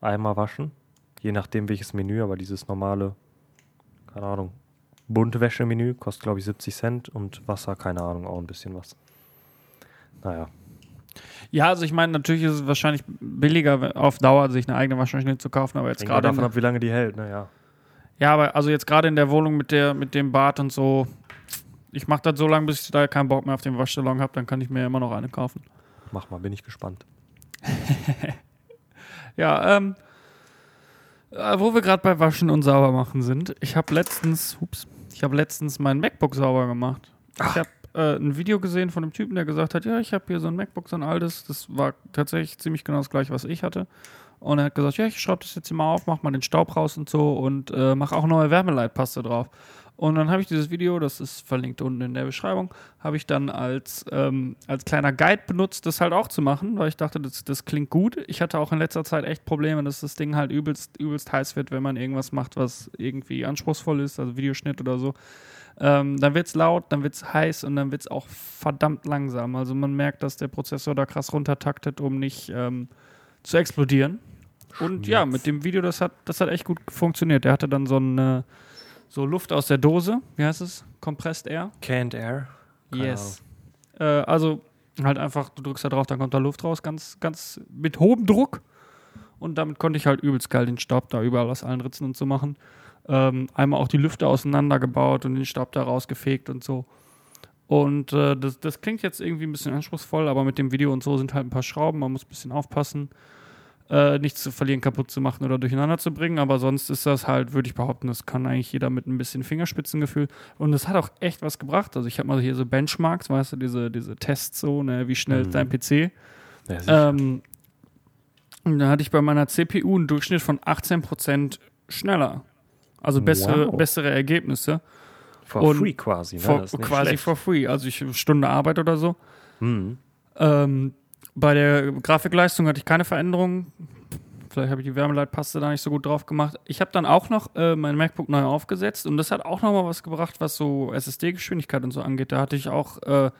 S2: Einmal waschen. Je nachdem welches Menü, aber dieses normale, keine Ahnung, Buntwäsche-Menü kostet, glaube ich, 70 Cent und Wasser, keine Ahnung, auch ein bisschen was. Naja.
S1: Ja, also ich meine, natürlich ist es wahrscheinlich billiger auf Dauer, sich eine eigene Waschmaschine zu kaufen, aber jetzt
S2: Hängt auch
S1: gerade.
S2: davon ab, wie lange die hält, naja.
S1: Ja, aber also jetzt gerade in der Wohnung mit der mit dem Bad und so, ich mache das so lange, bis ich da keinen Bock mehr auf den Waschsalon habe, dann kann ich mir immer noch eine kaufen.
S2: Mach mal, bin ich gespannt.
S1: Ja, ähm, äh, wo wir gerade bei Waschen und Saubermachen sind, ich habe letztens, ups, ich habe letztens mein MacBook sauber gemacht. Ich habe äh, ein Video gesehen von einem Typen, der gesagt hat, ja, ich habe hier so ein MacBook, so ein altes, das war tatsächlich ziemlich genau das gleiche, was ich hatte. Und er hat gesagt, ja, ich schraube das jetzt hier mal auf, mach mal den Staub raus und so und äh, mach auch neue Wärmeleitpaste drauf. Und dann habe ich dieses Video, das ist verlinkt unten in der Beschreibung, habe ich dann als, ähm, als kleiner Guide benutzt, das halt auch zu machen, weil ich dachte, das, das klingt gut. Ich hatte auch in letzter Zeit echt Probleme, dass das Ding halt übelst, übelst heiß wird, wenn man irgendwas macht, was irgendwie anspruchsvoll ist, also Videoschnitt oder so. Ähm, dann wird es laut, dann wird es heiß und dann wird es auch verdammt langsam. Also man merkt, dass der Prozessor da krass runtertaktet, um nicht ähm, zu explodieren. Und ja, mit dem Video, das hat, das hat echt gut funktioniert. Der hatte dann so eine so Luft aus der Dose, wie heißt es? Compressed Air?
S2: Canned Air? Keine
S1: yes. Äh, also halt einfach, du drückst da drauf, dann kommt da Luft raus, ganz, ganz mit hohem Druck. Und damit konnte ich halt übelst geil den Staub da überall aus allen Ritzen und so machen. Ähm, einmal auch die Lüfte auseinandergebaut und den Staub da rausgefegt und so. Und äh, das, das klingt jetzt irgendwie ein bisschen anspruchsvoll, aber mit dem Video und so sind halt ein paar Schrauben, man muss ein bisschen aufpassen, äh, nichts zu verlieren, kaputt zu machen oder durcheinander zu bringen. Aber sonst ist das halt, würde ich behaupten, das kann eigentlich jeder mit ein bisschen Fingerspitzengefühl. Und es hat auch echt was gebracht. Also ich habe mal hier so Benchmarks, weißt du, diese, diese Tests so, ne, wie schnell ist
S2: Mhm.
S1: dein PC.
S2: Ja.
S1: Ähm, und da hatte ich bei meiner CPU einen Durchschnitt von 18% schneller. Also bessere,
S2: Wow.
S1: bessere Ergebnisse.
S2: for
S1: und
S2: free quasi, ne?
S1: For, quasi
S2: schlecht.
S1: for free. Also ich Stunde Arbeit oder so.
S2: Mhm.
S1: Ähm, bei der Grafikleistung hatte ich keine Veränderung. Vielleicht habe ich die Wärmeleitpaste da nicht so gut drauf gemacht. Ich habe dann auch noch äh, mein MacBook neu aufgesetzt und das hat auch noch mal was gebracht, was so SSD-Geschwindigkeit und so angeht. Da hatte ich auch äh,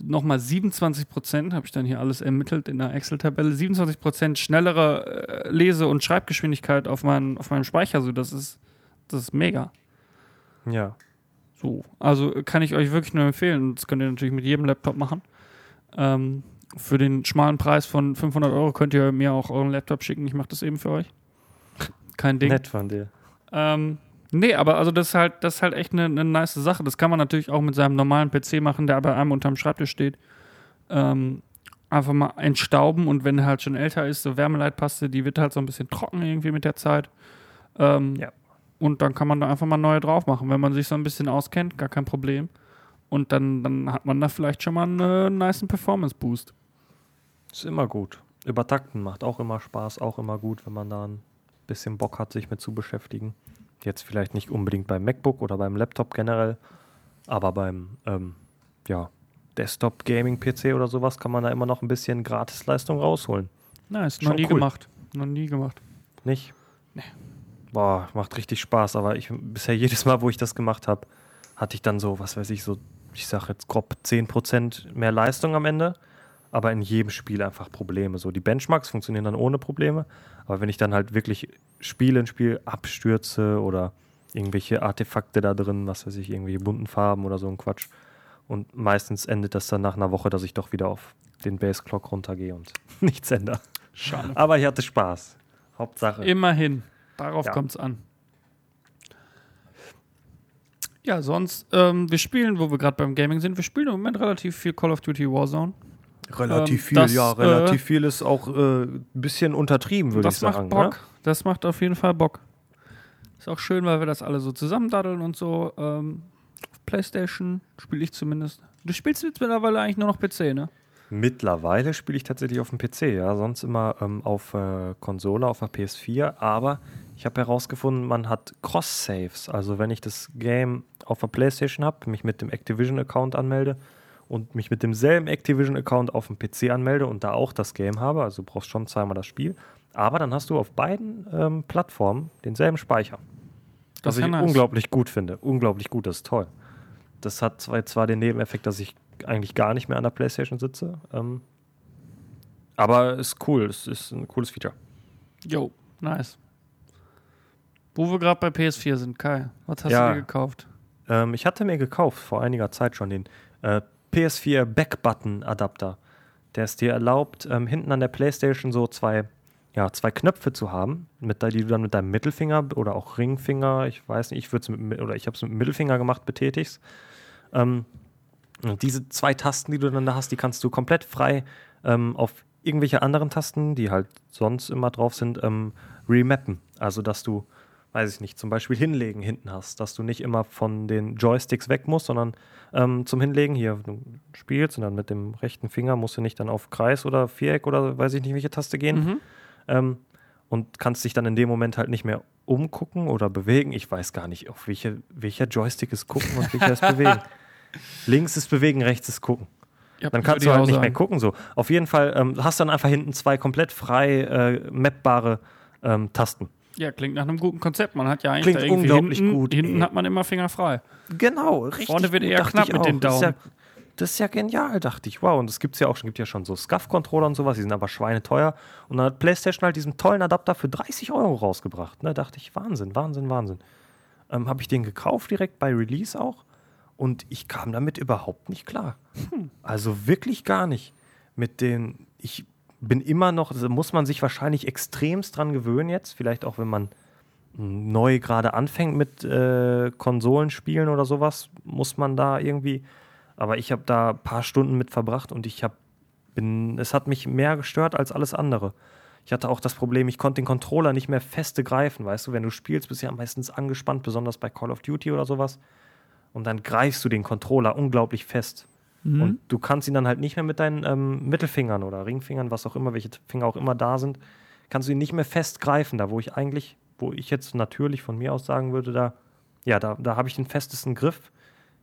S1: noch mal 27 Prozent, habe ich dann hier alles ermittelt in der Excel-Tabelle, 27 Prozent schnellere äh, Lese- und Schreibgeschwindigkeit auf, mein, auf meinem Speicher. So, das ist, das ist mega.
S2: Ja.
S1: So, also kann ich euch wirklich nur empfehlen. Das könnt ihr natürlich mit jedem Laptop machen. Ähm, für den schmalen Preis von 500 Euro könnt ihr mir auch euren Laptop schicken. Ich mache das eben für euch. Kein Ding.
S2: Nett von dir.
S1: Ähm, nee, aber also das ist halt, das ist halt echt eine, eine nice Sache. Das kann man natürlich auch mit seinem normalen PC machen, der bei einem unterm Schreibtisch steht. Ähm, einfach mal entstauben und wenn er halt schon älter ist, so Wärmeleitpaste, die wird halt so ein bisschen trocken irgendwie mit der Zeit. Ähm,
S2: Ja.
S1: Und dann kann man da einfach mal neue drauf machen. Wenn man sich so ein bisschen auskennt, gar kein Problem. Und dann, dann hat man da vielleicht schon mal einen äh, niceen Performance-Boost.
S2: Ist immer gut. Übertakten macht auch immer Spaß, auch immer gut, wenn man da ein bisschen Bock hat, sich mit zu beschäftigen. Jetzt vielleicht nicht unbedingt beim MacBook oder beim Laptop generell, aber beim ähm, ja, Desktop-Gaming-PC oder sowas kann man da immer noch ein bisschen Gratisleistung rausholen.
S1: Nice, noch
S2: Schon
S1: nie
S2: cool.
S1: gemacht. Noch nie gemacht.
S2: Nicht?
S1: Nee.
S2: Boah, macht richtig Spaß, aber ich bisher jedes Mal, wo ich das gemacht habe, hatte ich dann so, was weiß ich, so, ich sag jetzt grob 10% mehr Leistung am Ende, aber in jedem Spiel einfach Probleme. So, die Benchmarks funktionieren dann ohne Probleme, aber wenn ich dann halt wirklich Spiel in Spiel abstürze oder irgendwelche Artefakte da drin, was weiß ich, irgendwelche bunten Farben oder so ein Quatsch. Und meistens endet das dann nach einer Woche, dass ich doch wieder auf den Base Clock runtergehe und nichts ändere.
S1: Schade.
S2: Aber ich hatte Spaß. Hauptsache.
S1: Immerhin. Darauf
S2: Ja.
S1: kommt es an. Ja, sonst, ähm, wir spielen, wo wir gerade beim Gaming sind, wir spielen im Moment relativ viel Call of Duty Warzone.
S2: Relativ
S1: Ähm,
S2: viel,
S1: das,
S2: ja,
S1: äh,
S2: relativ viel ist auch äh, ein bisschen untertrieben, würde ich
S1: das
S2: sagen.
S1: macht Bock.
S2: Ne?
S1: Das macht auf jeden Fall Bock. Ist auch schön, weil wir das alle so zusammendaddeln und so. Ähm, auf Playstation spiele ich zumindest. Du spielst jetzt mittlerweile eigentlich nur noch PC, ne?
S2: Mittlerweile spiele ich tatsächlich auf dem PC, ja, sonst immer ähm, auf äh, Konsole, auf der PS4, aber ich habe herausgefunden, man hat Cross-Saves. Also wenn ich das Game auf der Playstation habe, mich mit dem Activision-Account anmelde und mich mit demselben Activision-Account auf dem PC anmelde und da auch das Game habe, also du brauchst schon zweimal das Spiel, aber dann hast du auf beiden ähm, Plattformen denselben Speicher.
S1: Das
S2: Was ich
S1: nice.
S2: unglaublich gut finde. Unglaublich gut, das ist toll. Das hat zwar, zwar den Nebeneffekt, dass ich eigentlich gar nicht mehr an der Playstation sitze, ähm, aber ist cool, es ist ein cooles Feature.
S1: Jo, nice. Wo wir gerade bei PS4 sind, Kai, was hast
S2: Ja.
S1: du dir gekauft?
S2: Ähm, ich hatte mir gekauft vor einiger Zeit schon den äh, PS4 Backbutton-Adapter. Der es dir erlaubt, ähm, hinten an der Playstation so zwei, ja, zwei Knöpfe zu haben, mit, die du dann mit deinem Mittelfinger oder auch Ringfinger, ich weiß nicht, ich würde es oder ich habe es mit dem Mittelfinger gemacht, betätigst. Ähm, diese zwei Tasten, die du dann da hast, die kannst du komplett frei ähm, auf irgendwelche anderen Tasten, die halt sonst immer drauf sind, ähm, remappen. Also, dass du, weiß ich nicht, zum Beispiel hinlegen hinten hast, dass du nicht immer von den Joysticks weg musst, sondern ähm, zum Hinlegen hier, du spielst und dann mit dem rechten Finger musst du nicht dann auf Kreis oder Viereck oder weiß ich nicht, welche Taste gehen.
S1: Mhm.
S2: Ähm, und kannst dich dann in dem Moment halt nicht mehr umgucken oder bewegen. Ich weiß gar nicht, auf welche, welcher Joystick ist gucken und welcher ist bewegen. Links ist bewegen, rechts ist gucken.
S1: Ja,
S2: Dann kannst du halt nicht mehr
S1: sagen.
S2: gucken. So. Auf jeden Fall ähm, hast du dann einfach hinten zwei komplett frei äh, mappbare ähm, Tasten.
S1: Ja, klingt nach einem guten Konzept. Man hat ja eigentlich
S2: Klingt
S1: da
S2: unglaublich
S1: hinten,
S2: gut,
S1: Hinten
S2: ey.
S1: hat man immer Finger frei.
S2: Genau, richtig.
S1: Vorne wird eher knapp mit
S2: auch.
S1: den
S2: Das
S1: Daumen.
S2: das ist ja genial, dachte ich. Wow, und es gibt ja auch schon, gibt ja schon so Scuff-Controller und sowas, die sind aber schweineteuer. Und dann hat PlayStation halt diesen tollen Adapter für 30 Euro rausgebracht. Ne, dachte ich, Wahnsinn, Wahnsinn, Wahnsinn. Ähm, Habe ich den gekauft direkt bei Release auch und ich kam damit überhaupt nicht klar. Also wirklich gar nicht. Mit den, ich bin immer noch, da muss man sich wahrscheinlich extremst dran gewöhnen jetzt, vielleicht auch wenn man neu gerade anfängt mit äh, Konsolenspielen oder sowas, muss man da irgendwie. Aber ich habe da ein paar Stunden mit verbracht und ich habe bin, es hat mich mehr gestört als alles andere. Ich hatte auch das Problem, ich konnte den Controller nicht mehr feste greifen, weißt du, wenn du spielst, bist du ja meistens angespannt, besonders bei Call of Duty oder sowas. Und dann greifst du den Controller unglaublich fest.
S1: Mhm.
S2: Und du kannst ihn dann halt nicht mehr mit deinen ähm, Mittelfingern oder Ringfingern, was auch immer, welche Finger auch immer da sind, kannst du ihn nicht mehr fest greifen. Da, wo ich eigentlich, wo ich jetzt natürlich von mir aus sagen würde, da, ja, da, da habe ich den festesten Griff.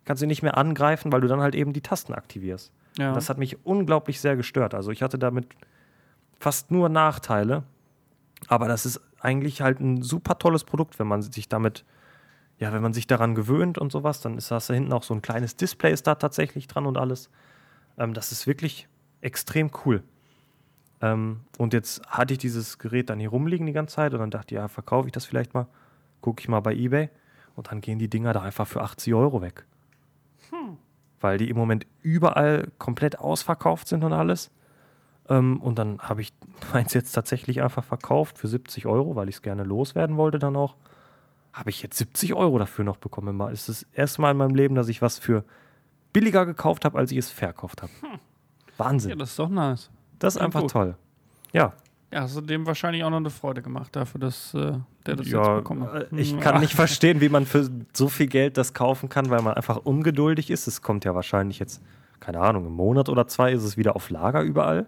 S2: Kannst du ihn nicht mehr angreifen, weil du dann halt eben die Tasten aktivierst.
S1: Ja.
S2: Das hat mich unglaublich sehr gestört. Also ich hatte damit fast nur Nachteile. Aber das ist eigentlich halt ein super tolles Produkt, wenn man sich damit, ja, wenn man sich daran gewöhnt und sowas, dann ist das da hinten auch so ein kleines Display ist da tatsächlich dran und alles. Ähm, das ist wirklich extrem cool. Ähm, und jetzt hatte ich dieses Gerät dann hier rumliegen die ganze Zeit und dann dachte ich, ja, verkaufe ich das vielleicht mal, gucke ich mal bei Ebay und dann gehen die Dinger da einfach für 80 Euro weg. Weil die im Moment überall komplett ausverkauft sind und alles. Ähm, und dann habe ich meins jetzt tatsächlich einfach verkauft für 70 Euro, weil ich es gerne loswerden wollte dann auch. Habe ich jetzt 70 Euro dafür noch bekommen. Mal. Es ist das erste Mal in meinem Leben, dass ich was für billiger gekauft habe, als ich es verkauft habe.
S1: ja,
S2: Wahnsinn.
S1: das ist doch nice.
S2: Das ist
S1: ja,
S2: einfach
S1: gut.
S2: toll. Ja,
S1: Ja, hast du dem wahrscheinlich auch noch eine Freude gemacht dafür, dass äh, der das jetzt
S2: ja
S1: bekommen hat.
S2: äh, ich
S1: Hm,
S2: kann
S1: ja.
S2: nicht verstehen, wie man für so viel Geld das kaufen kann, weil man einfach ungeduldig ist. Es kommt ja wahrscheinlich jetzt, keine Ahnung, im Monat oder zwei ist es wieder auf Lager überall.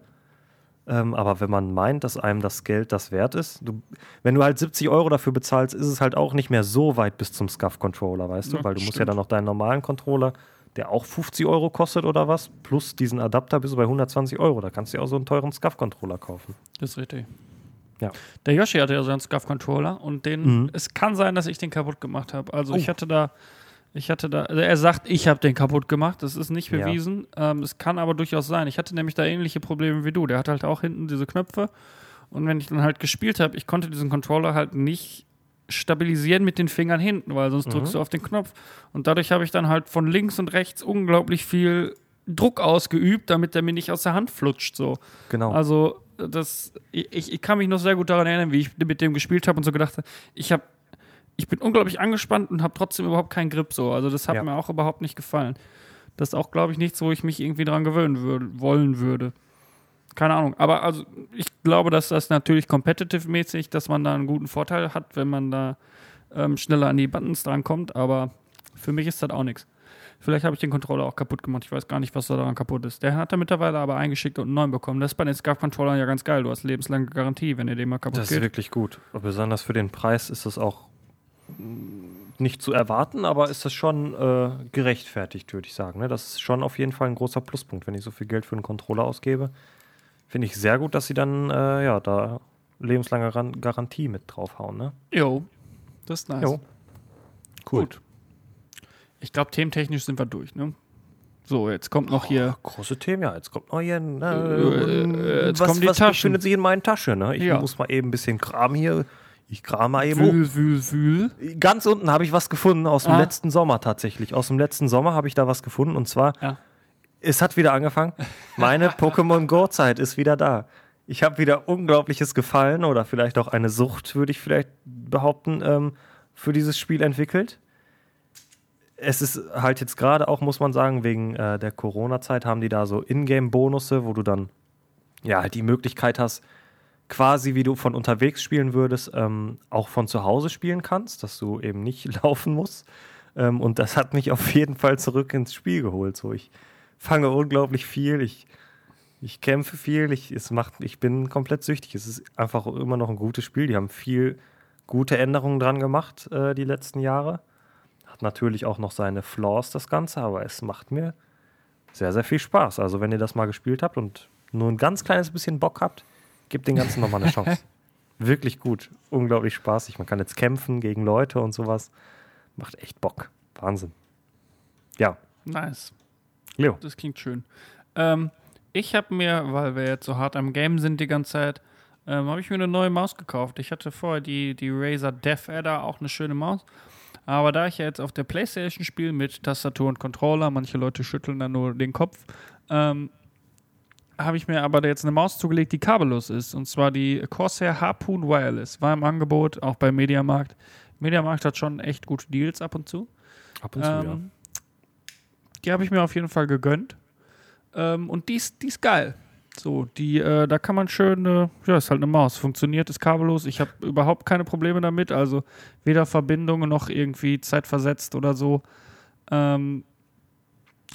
S2: Ähm, aber wenn man meint, dass einem das Geld das wert ist, du, wenn du halt 70 Euro dafür bezahlst, ist es halt auch nicht mehr so weit bis zum Scuff-Controller, weißt du?
S1: Ja,
S2: Weil du musst ja
S1: stimmt.
S2: dann noch deinen normalen Controller, der auch 50 Euro kostet oder was, plus diesen Adapter bist du bei 120 Euro. Da kannst du ja auch so einen teuren Scuff-Controller kaufen.
S1: Das ist richtig.
S2: Ja.
S1: Der Yoshi hatte ja so einen Scuff-Controller und den,
S2: Mhm.
S1: es kann sein, dass ich den kaputt gemacht habe. Also
S2: Oh.
S1: ich hatte da, ich hatte da, also er sagt, ich habe den kaputt gemacht. Das ist nicht
S2: Ja.
S1: bewiesen. Ähm, es kann aber durchaus sein. Ich hatte nämlich da ähnliche Probleme wie du. Der hat halt auch hinten diese Knöpfe. Und wenn ich dann halt gespielt habe, ich konnte diesen Controller halt nicht stabilisieren mit den Fingern hinten, weil sonst
S2: Mhm.
S1: drückst du auf den Knopf. Und dadurch habe ich dann halt von links und rechts unglaublich viel Druck ausgeübt, damit der mir nicht aus der Hand flutscht. So.
S2: Genau.
S1: Also, das, ich, ich kann mich noch sehr gut daran erinnern, wie ich mit dem gespielt habe und so gedacht habe, ich habe, ich bin unglaublich angespannt und habe trotzdem überhaupt keinen Grip so. Also, das hat
S2: Ja.
S1: mir auch überhaupt nicht gefallen. Das ist auch, glaube ich, nichts, wo ich mich irgendwie dran gewöhnen würde, wollen würde. Keine Ahnung. Aber also, ich glaube, dass das natürlich competitive-mäßig, dass man da einen guten Vorteil hat, wenn man da ähm, schneller an die Buttons drankommt. Aber für mich ist das auch nichts. Vielleicht habe ich den Controller auch kaputt gemacht. Ich weiß gar nicht, was da daran kaputt ist. Der hat er mittlerweile aber eingeschickt und einen neuen bekommen. Das ist bei den Scarf-Controllern ja ganz geil. Du hast lebenslange Garantie, wenn dir den mal kaputt
S2: Das ist
S1: geht.
S2: wirklich gut. Und besonders für den Preis ist das auch nicht zu erwarten, aber ist das schon äh, gerechtfertigt, würde ich sagen. Ne? Das ist schon auf jeden Fall ein großer Pluspunkt, wenn ich so viel Geld für einen Controller ausgebe. Finde ich sehr gut, dass sie dann äh, ja da lebenslange Ran Garantie mit draufhauen. Ne?
S1: Jo, das ist nice.
S2: Jo. Cool.
S1: Gut. Ich glaube, thementechnisch sind wir durch, ne? So, jetzt kommt noch hier.
S2: Große Themen, ja. Jetzt kommt noch hier. Äh,
S1: äh, jetzt
S2: was
S1: kommen die
S2: was
S1: Taschen.
S2: befindet sich in meinen Taschen? Ne? Ich
S1: Ja.
S2: muss mal eben ein bisschen Kram hier. Ich kram mal eben.
S1: Wühl, wühl, wühl.
S2: Ganz unten habe ich was gefunden aus dem
S1: Ah.
S2: letzten Sommer tatsächlich. Aus dem letzten Sommer habe ich da was gefunden und zwar,
S1: Ja.
S2: es hat wieder angefangen. Meine Pokémon Go-Zeit ist wieder da. Ich habe wieder unglaubliches Gefallen oder vielleicht auch eine Sucht, würde ich vielleicht behaupten, ähm, für dieses Spiel entwickelt. Es ist halt jetzt gerade auch, muss man sagen, wegen äh, der Corona-Zeit haben die da so Ingame-Bonusse, wo du dann ja halt die Möglichkeit hast, quasi wie du von unterwegs spielen würdest, ähm, auch von zu Hause spielen kannst, dass du eben nicht laufen musst. Ähm, und das hat mich auf jeden Fall zurück ins Spiel geholt. So, ich fange unglaublich viel, ich, ich kämpfe viel, ich, es macht, ich bin komplett süchtig. Es ist einfach immer noch ein gutes Spiel. Die haben viel gute Änderungen dran gemacht äh, die letzten Jahre. Hat natürlich auch noch seine Flaws, das Ganze, aber es macht mir sehr, sehr viel Spaß. Also, wenn ihr das mal gespielt habt und nur ein ganz kleines bisschen Bock habt, gebt den Ganzen nochmal eine Chance. Wirklich gut. Unglaublich spaßig. Man kann jetzt kämpfen gegen Leute und sowas. Macht echt Bock. Wahnsinn. Ja,
S1: Nice.
S2: Leo.
S1: Das klingt schön. Ähm, ich habe mir, weil wir jetzt so hart am Game sind die ganze Zeit, ähm, habe ich mir eine neue Maus gekauft. Ich hatte vorher die, die Razer Death Adder, auch eine schöne Maus. Aber da ich ja jetzt auf der Playstation spiele mit Tastatur und Controller, manche Leute schütteln da nur den Kopf, ähm, habe ich mir aber jetzt eine Maus zugelegt, die kabellos ist. Und zwar die Corsair Harpoon Wireless. War im Angebot, auch bei Mediamarkt. Mediamarkt hat schon echt gute Deals ab und zu.
S2: Ab und zu, ja.
S1: Ähm, Die habe ich mir auf jeden Fall gegönnt. Ähm, und die ist, die ist geil. So, die, äh, da kann man schön, äh, ja, ist halt eine Maus. Funktioniert, ist kabellos. Ich habe überhaupt keine Probleme damit. Also weder Verbindungen noch irgendwie zeitversetzt oder so. Ähm,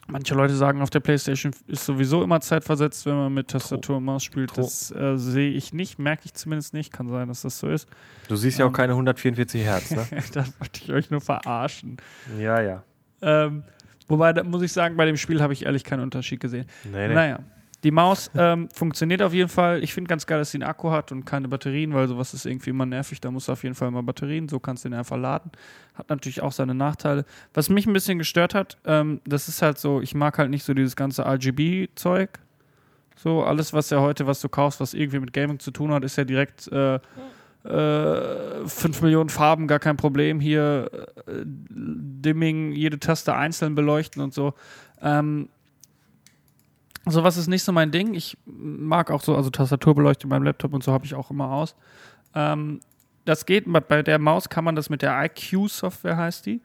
S1: manche Leute sagen, auf der Playstation ist sowieso immer zeitversetzt, wenn man mit Tastatur und Maus spielt.
S2: Tro-
S1: Das äh, sehe ich nicht, merke ich zumindest nicht. Kann sein, dass das so ist.
S2: Du siehst ja auch
S1: ähm,
S2: keine 144 Hertz, ne?
S1: da wollte ich euch nur verarschen.
S2: ja, ja.
S1: Ähm, wobei, da muss ich sagen, bei dem Spiel habe ich ehrlich keinen Unterschied gesehen.
S2: Nee, nee.
S1: Naja, die Maus ähm, funktioniert auf jeden Fall. Ich finde ganz geil, dass sie einen Akku hat und keine Batterien, weil sowas ist irgendwie immer nervig. Da muss auf jeden Fall mal Batterien, so kannst du den einfach laden. Hat natürlich auch seine Nachteile. Was mich ein bisschen gestört hat, ähm, das ist halt so, ich mag halt nicht so dieses ganze RGB-Zeug. So, alles, was ja heute, was du kaufst, was irgendwie mit Gaming zu tun hat, ist ja direkt äh, äh, 5 Millionen Farben, gar kein Problem. Hier äh, Dimming, jede Taste einzeln beleuchten und so. Ähm, Sowas ist nicht so mein Ding. Ich mag auch so, also Tastaturbeleuchtung beim Laptop und so habe ich auch immer aus. Ähm, das geht, bei der Maus kann man das mit der IQ-Software, heißt die,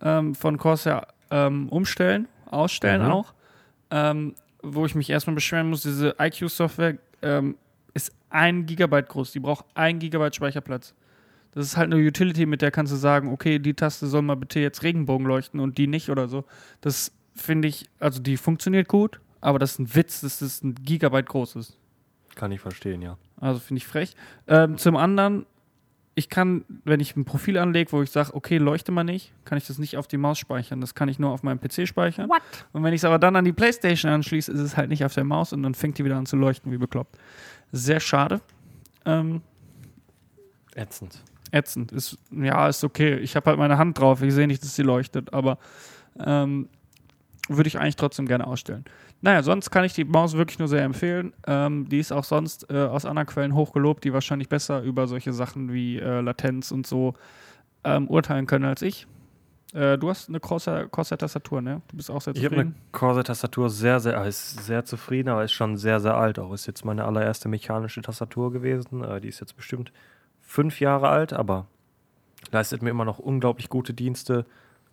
S1: ähm, von Corsair ähm, umstellen, ausstellen
S2: Mhm.
S1: auch. Ähm, wo ich mich erstmal beschweren muss, diese IQ-Software ähm, ist ein Gigabyte groß. Die braucht ein Gigabyte Speicherplatz. Das ist halt eine Utility, mit der kannst du sagen, okay, die Taste soll mal bitte jetzt Regenbogen leuchten und die nicht oder so. Das finde ich, also die funktioniert gut, aber das ist ein Witz, dass das ein Gigabyte groß ist.
S2: Kann ich verstehen, ja.
S1: Also finde ich frech. Ähm, zum anderen, ich kann, wenn ich ein Profil anlege, wo ich sage, okay, leuchte mal nicht, kann ich das nicht auf die Maus speichern. Das kann ich nur auf meinem PC speichern.
S4: What?
S1: Und wenn ich es aber dann an die Playstation anschließe, ist es halt nicht auf der Maus und dann fängt die wieder an zu leuchten, wie bekloppt. Sehr schade. Ähm,
S2: Ätzend.
S1: ätzend. Ist, ja, ist okay. Ich habe halt meine Hand drauf. Ich sehe nicht, dass sie leuchtet, aber ähm, würde ich eigentlich trotzdem gerne ausstellen. Naja, sonst kann ich die Maus wirklich nur sehr empfehlen. Ähm, die ist auch sonst äh, aus anderen Quellen hochgelobt, die wahrscheinlich besser über solche Sachen wie äh, Latenz und so ähm, urteilen können als ich. Äh, du hast eine Corsair-Tastatur, ne? Du bist auch sehr
S2: Ich habe eine
S1: zufrieden.
S2: Corsair-Tastatur sehr, sehr, ist sehr zufrieden, aber ist schon sehr, sehr alt auch. Ist jetzt meine allererste mechanische Tastatur gewesen. Äh, die ist jetzt bestimmt fünf Jahre alt, aber leistet mir immer noch unglaublich gute Dienste.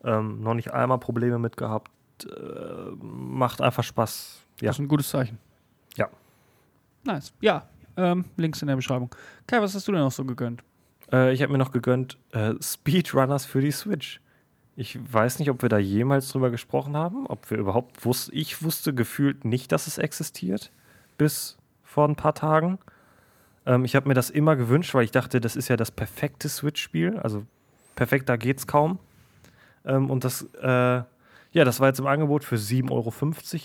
S2: Ähm, noch nicht einmal Probleme mit gehabt. Äh, macht einfach Spaß. Ja.
S1: Das ist ein gutes Zeichen.
S2: Ja.
S1: Nice. Ja, ähm, Links in der Beschreibung. Kai, was hast du denn noch so gegönnt?
S2: Äh, ich habe mir noch gegönnt äh, Speedrunners für die Switch. Ich weiß nicht, ob wir da jemals drüber gesprochen haben, ob wir überhaupt wussten. Ich wusste gefühlt nicht, dass es existiert, bis vor ein paar Tagen. Ähm, ich habe mir das immer gewünscht, weil ich dachte, das ist ja das perfekte Switch-Spiel. Also perfekter geht's kaum. Ähm, und das, äh, ja, das war jetzt im Angebot für 7,50 Euro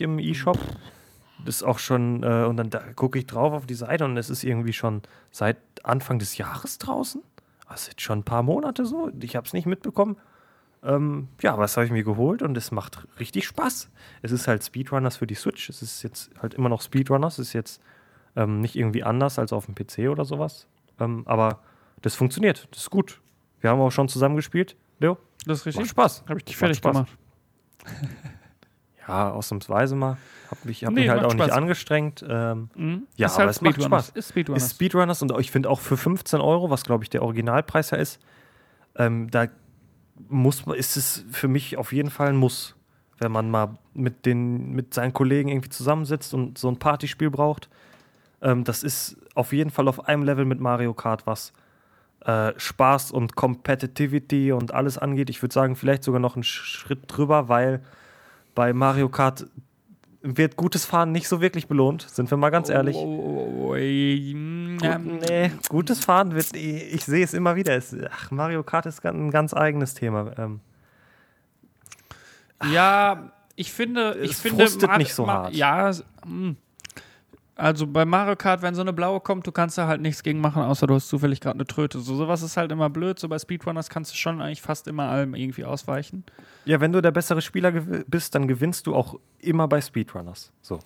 S2: im E-Shop. Das ist auch schon, äh, und dann da gucke ich drauf auf die Seite und es ist irgendwie schon seit Anfang des Jahres draußen. Das ist jetzt schon ein paar Monate so. Ich habe es nicht mitbekommen. Ähm, ja, was habe ich mir geholt und es macht richtig Spaß. Es ist halt Speedrunners für die Switch. Es ist jetzt halt immer noch Speedrunners. Es ist jetzt ähm, nicht irgendwie anders als auf dem PC oder sowas. Ähm, aber das funktioniert. Das ist gut. Wir haben auch schon zusammen gespielt. Leo,
S1: Das ist
S2: macht Spaß.
S1: Habe ich dich fertig gemacht.
S2: Ja, ausnahmsweise mal. Hab mich, hab
S1: Nee,
S2: mich halt auch nicht
S1: Spaß.
S2: angestrengt. Ähm,
S1: Mhm.
S2: Ja,
S1: ist
S2: aber
S1: halt
S2: es macht. Spaß.
S1: Ist Speedrunners.
S2: ist Speedrunners und ich finde auch für 15 Euro, was glaube ich der Originalpreis ja ist, ähm, da muss man, ist es für mich auf jeden Fall ein Muss, wenn man mal mit den mit seinen Kollegen irgendwie zusammensitzt und so ein Partyspiel braucht. Ähm, das ist auf jeden Fall auf einem Level mit Mario Kart, was äh, Spaß und Competitivity und alles angeht. Ich würde sagen, vielleicht sogar noch einen Schritt drüber, weil bei Mario Kart wird gutes Fahren nicht so wirklich belohnt, sind wir mal ganz ehrlich.
S1: Oh, oh, oh, mm,
S2: Gut,
S1: ähm,
S2: nee, gutes Fahren wird, ich, sehe es immer wieder. Es, ach, Mario Kart ist ein ganz eigenes Thema. Ähm,
S1: Ja, ich finde, ich
S2: Es
S1: finde
S2: frustet nicht so hart.
S1: Ja, s- mm. Also bei Mario Kart, wenn so eine blaue kommt, du kannst da halt nichts gegen machen, außer du hast zufällig gerade eine Tröte. So sowas ist halt immer blöd. So bei Speedrunners kannst du schon eigentlich fast immer allem irgendwie ausweichen.
S2: ja, wenn du der bessere Spieler bist, dann gewinnst du auch immer bei Speedrunners. So.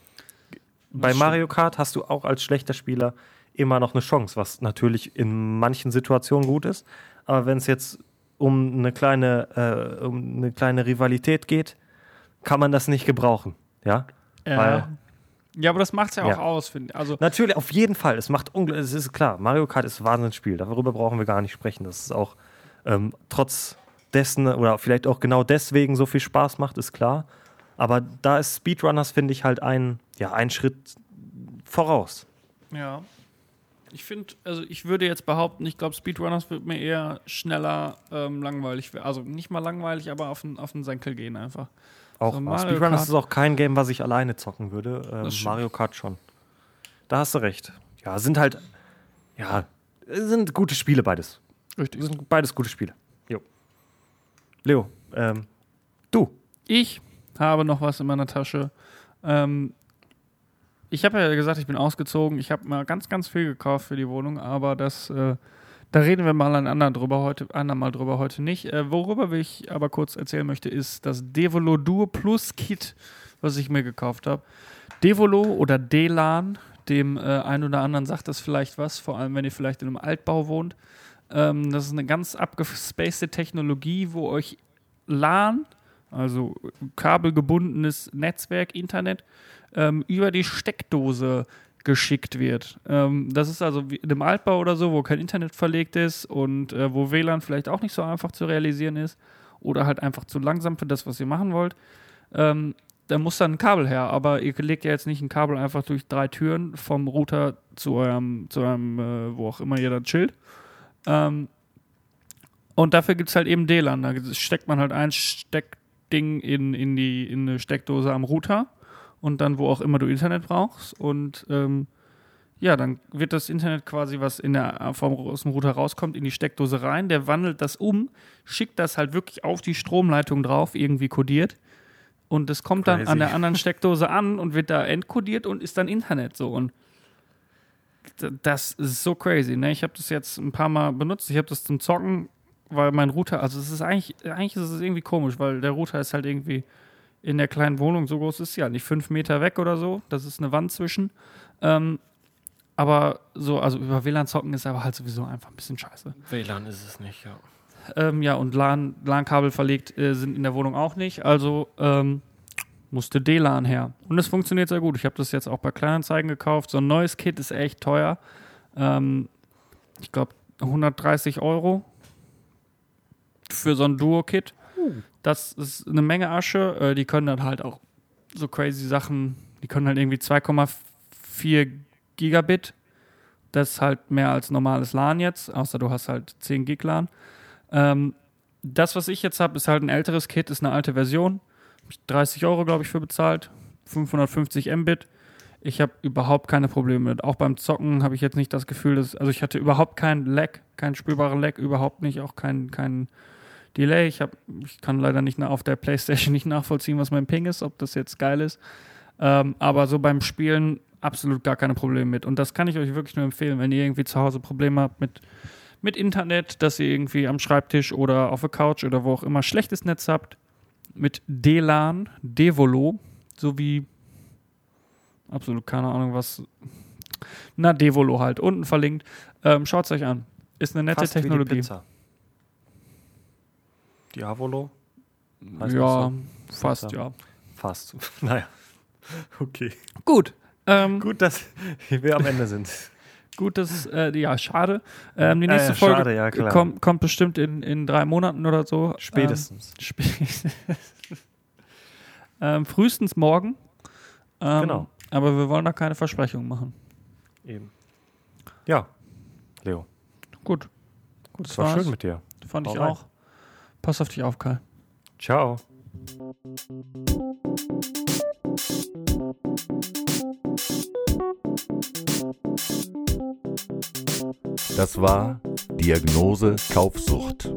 S2: Bei
S1: stimmt.
S2: Mario Kart hast du auch als schlechter Spieler immer noch eine Chance, was natürlich in manchen Situationen gut ist. Aber wenn es jetzt um eine kleine, äh, um eine kleine Rivalität geht, kann man das nicht gebrauchen. Ja? Weil-
S1: ja, aber das macht's ja auch
S2: Ja.
S1: aus, finde ich. Also
S2: Natürlich, auf jeden Fall. Es macht unglaublich, es ist klar, Mario Kart ist ein Wahnsinnsspiel. Darüber brauchen wir gar nicht sprechen. Das ist auch ähm, trotz dessen oder vielleicht auch genau deswegen so viel Spaß macht, ist klar. Aber da ist Speedrunners, finde ich, halt ein, ja, ein Schritt voraus.
S1: Ja. Ich finde, also ich würde jetzt behaupten, ich glaube, Speedrunners wird mir eher schneller ähm, langweilig. we- Also nicht mal langweilig, aber auf den, auf den Senkel gehen einfach.
S2: Auch
S1: So. Mario
S2: Speedrunners
S1: Kart-
S2: ist auch kein Game, was ich alleine zocken würde. Ähm. Mario Kart schon. Da hast du recht. Ja, sind halt, ja, sind gute Spiele beides.
S1: Richtig.
S2: Sind beides gute Spiele. Jo. Leo, ähm, du.
S1: Ich habe noch was in meiner Tasche. Ähm, ich habe ja gesagt, ich bin ausgezogen. Ich habe mal ganz, ganz viel gekauft für die Wohnung, aber das, äh, da reden wir mal ein anderen drüber heute, andermal drüber heute nicht. Äh, worüber ich aber kurz erzählen möchte, ist das Devolo Duo Plus Kit, was ich mir gekauft habe. Devolo oder Delan, dem äh, einen oder anderen sagt das vielleicht was, vor allem wenn ihr vielleicht in einem Altbau wohnt. Ähm, das ist eine ganz abgespacede Technologie, wo euch LAN, also kabelgebundenes Netzwerk, Internet, ähm, über die Steckdose geschickt wird. Ähm, das ist also wie in einem Altbau oder so, wo kein Internet verlegt ist und äh, wo WLAN vielleicht auch nicht so einfach zu realisieren ist oder halt einfach zu langsam für das, was ihr machen wollt. Ähm, da muss dann ein Kabel her, aber ihr legt ja jetzt nicht ein Kabel einfach durch drei Türen vom Router zu eurem, zu eurem äh, wo auch immer ihr dann chillt. Ähm, und dafür gibt es halt eben DLAN. Da steckt man halt ein Steckding in, in, die, in eine Steckdose am Router und dann, wo auch immer du Internet brauchst. Und ähm, ja, dann wird das Internet quasi, was in der, vom, aus dem Router rauskommt, in die Steckdose rein. Der wandelt das um, schickt das halt wirklich auf die Stromleitung drauf, irgendwie kodiert. Und es kommt dann
S2: Crazy.
S1: an der anderen Steckdose an und wird da entkodiert und ist dann Internet so. Und das ist so crazy. Ne? Ich habe das jetzt ein paar Mal benutzt. Ich habe das zum Zocken, weil mein Router, also es ist eigentlich, eigentlich ist es irgendwie komisch, weil der Router ist halt irgendwie in der kleinen Wohnung, so groß ist sie ja nicht, fünf Meter weg oder so. Das ist eine Wand zwischen. Ähm, aber so, also über WLAN zocken ist aber halt sowieso einfach ein bisschen scheiße.
S4: WLAN ist es nicht, ja.
S1: Ähm, ja, und LAN, LAN-Kabel verlegt äh, sind in der Wohnung auch nicht. Also ähm, musste DLAN her. Und es funktioniert sehr gut. Ich habe das jetzt auch bei Kleinanzeigen gekauft. So ein neues Kit ist echt teuer. Ähm, ich glaube 130 Euro für so ein Duo-Kit. Das ist eine Menge Asche. Äh, die können dann halt auch so crazy Sachen. Die können halt irgendwie 2,4 Gigabit. Das ist halt mehr als normales LAN jetzt, außer du hast halt 10 Gig LAN. Ähm, das, was ich jetzt habe, ist halt ein älteres Kit, ist eine alte Version. Hab ich 30 Euro, glaube ich, für bezahlt. 550 Mbit. Ich habe überhaupt keine Probleme mit. Auch beim Zocken habe ich jetzt nicht das Gefühl, dass. Also, ich hatte überhaupt keinen Lag, keinen spürbaren Lag, überhaupt nicht. Auch kein, kein Delay. Ich, hab, ich kann leider nicht auf der PlayStation nicht nachvollziehen, was mein Ping ist, ob das jetzt geil ist. Ähm, aber so beim Spielen absolut gar keine Probleme mit. Und das kann ich euch wirklich nur empfehlen, wenn ihr irgendwie zu Hause Probleme habt mit, mit Internet, dass ihr irgendwie am Schreibtisch oder auf der Couch oder wo auch immer schlechtes Netz habt, mit DLAN, Devolo, sowie absolut keine Ahnung was. Na, Devolo halt, unten verlinkt. Ähm, Schaut es euch an. Ist eine nette
S2: Fast wie die
S1: Technologie.
S2: Pizza. Diavolo? Heißt
S1: Ja,
S2: das
S1: fast, ja.
S2: Fast. naja. Okay.
S1: Gut. Ähm,
S2: Gut, dass wir am Ende sind.
S1: Gut, das ist, äh, ja, schade. Ähm, die
S2: Ja,
S1: nächste
S2: ja,
S1: Folge
S2: schade, ja,
S1: kommt, kommt bestimmt in, in drei Monaten oder so.
S2: Spätestens.
S1: Ähm, spätestens. ähm, frühestens morgen. Ähm,
S2: Genau.
S1: Aber wir wollen da keine Versprechungen machen.
S2: Eben. Ja. Leo.
S1: Gut.
S2: Gut,
S1: Das
S2: war schön mit dir.
S1: Fand
S2: Hau
S1: ich
S2: rein.
S1: auch. Pass auf dich auf, Kai.
S2: Ciao.
S3: Das war Diagnose Kaufsucht.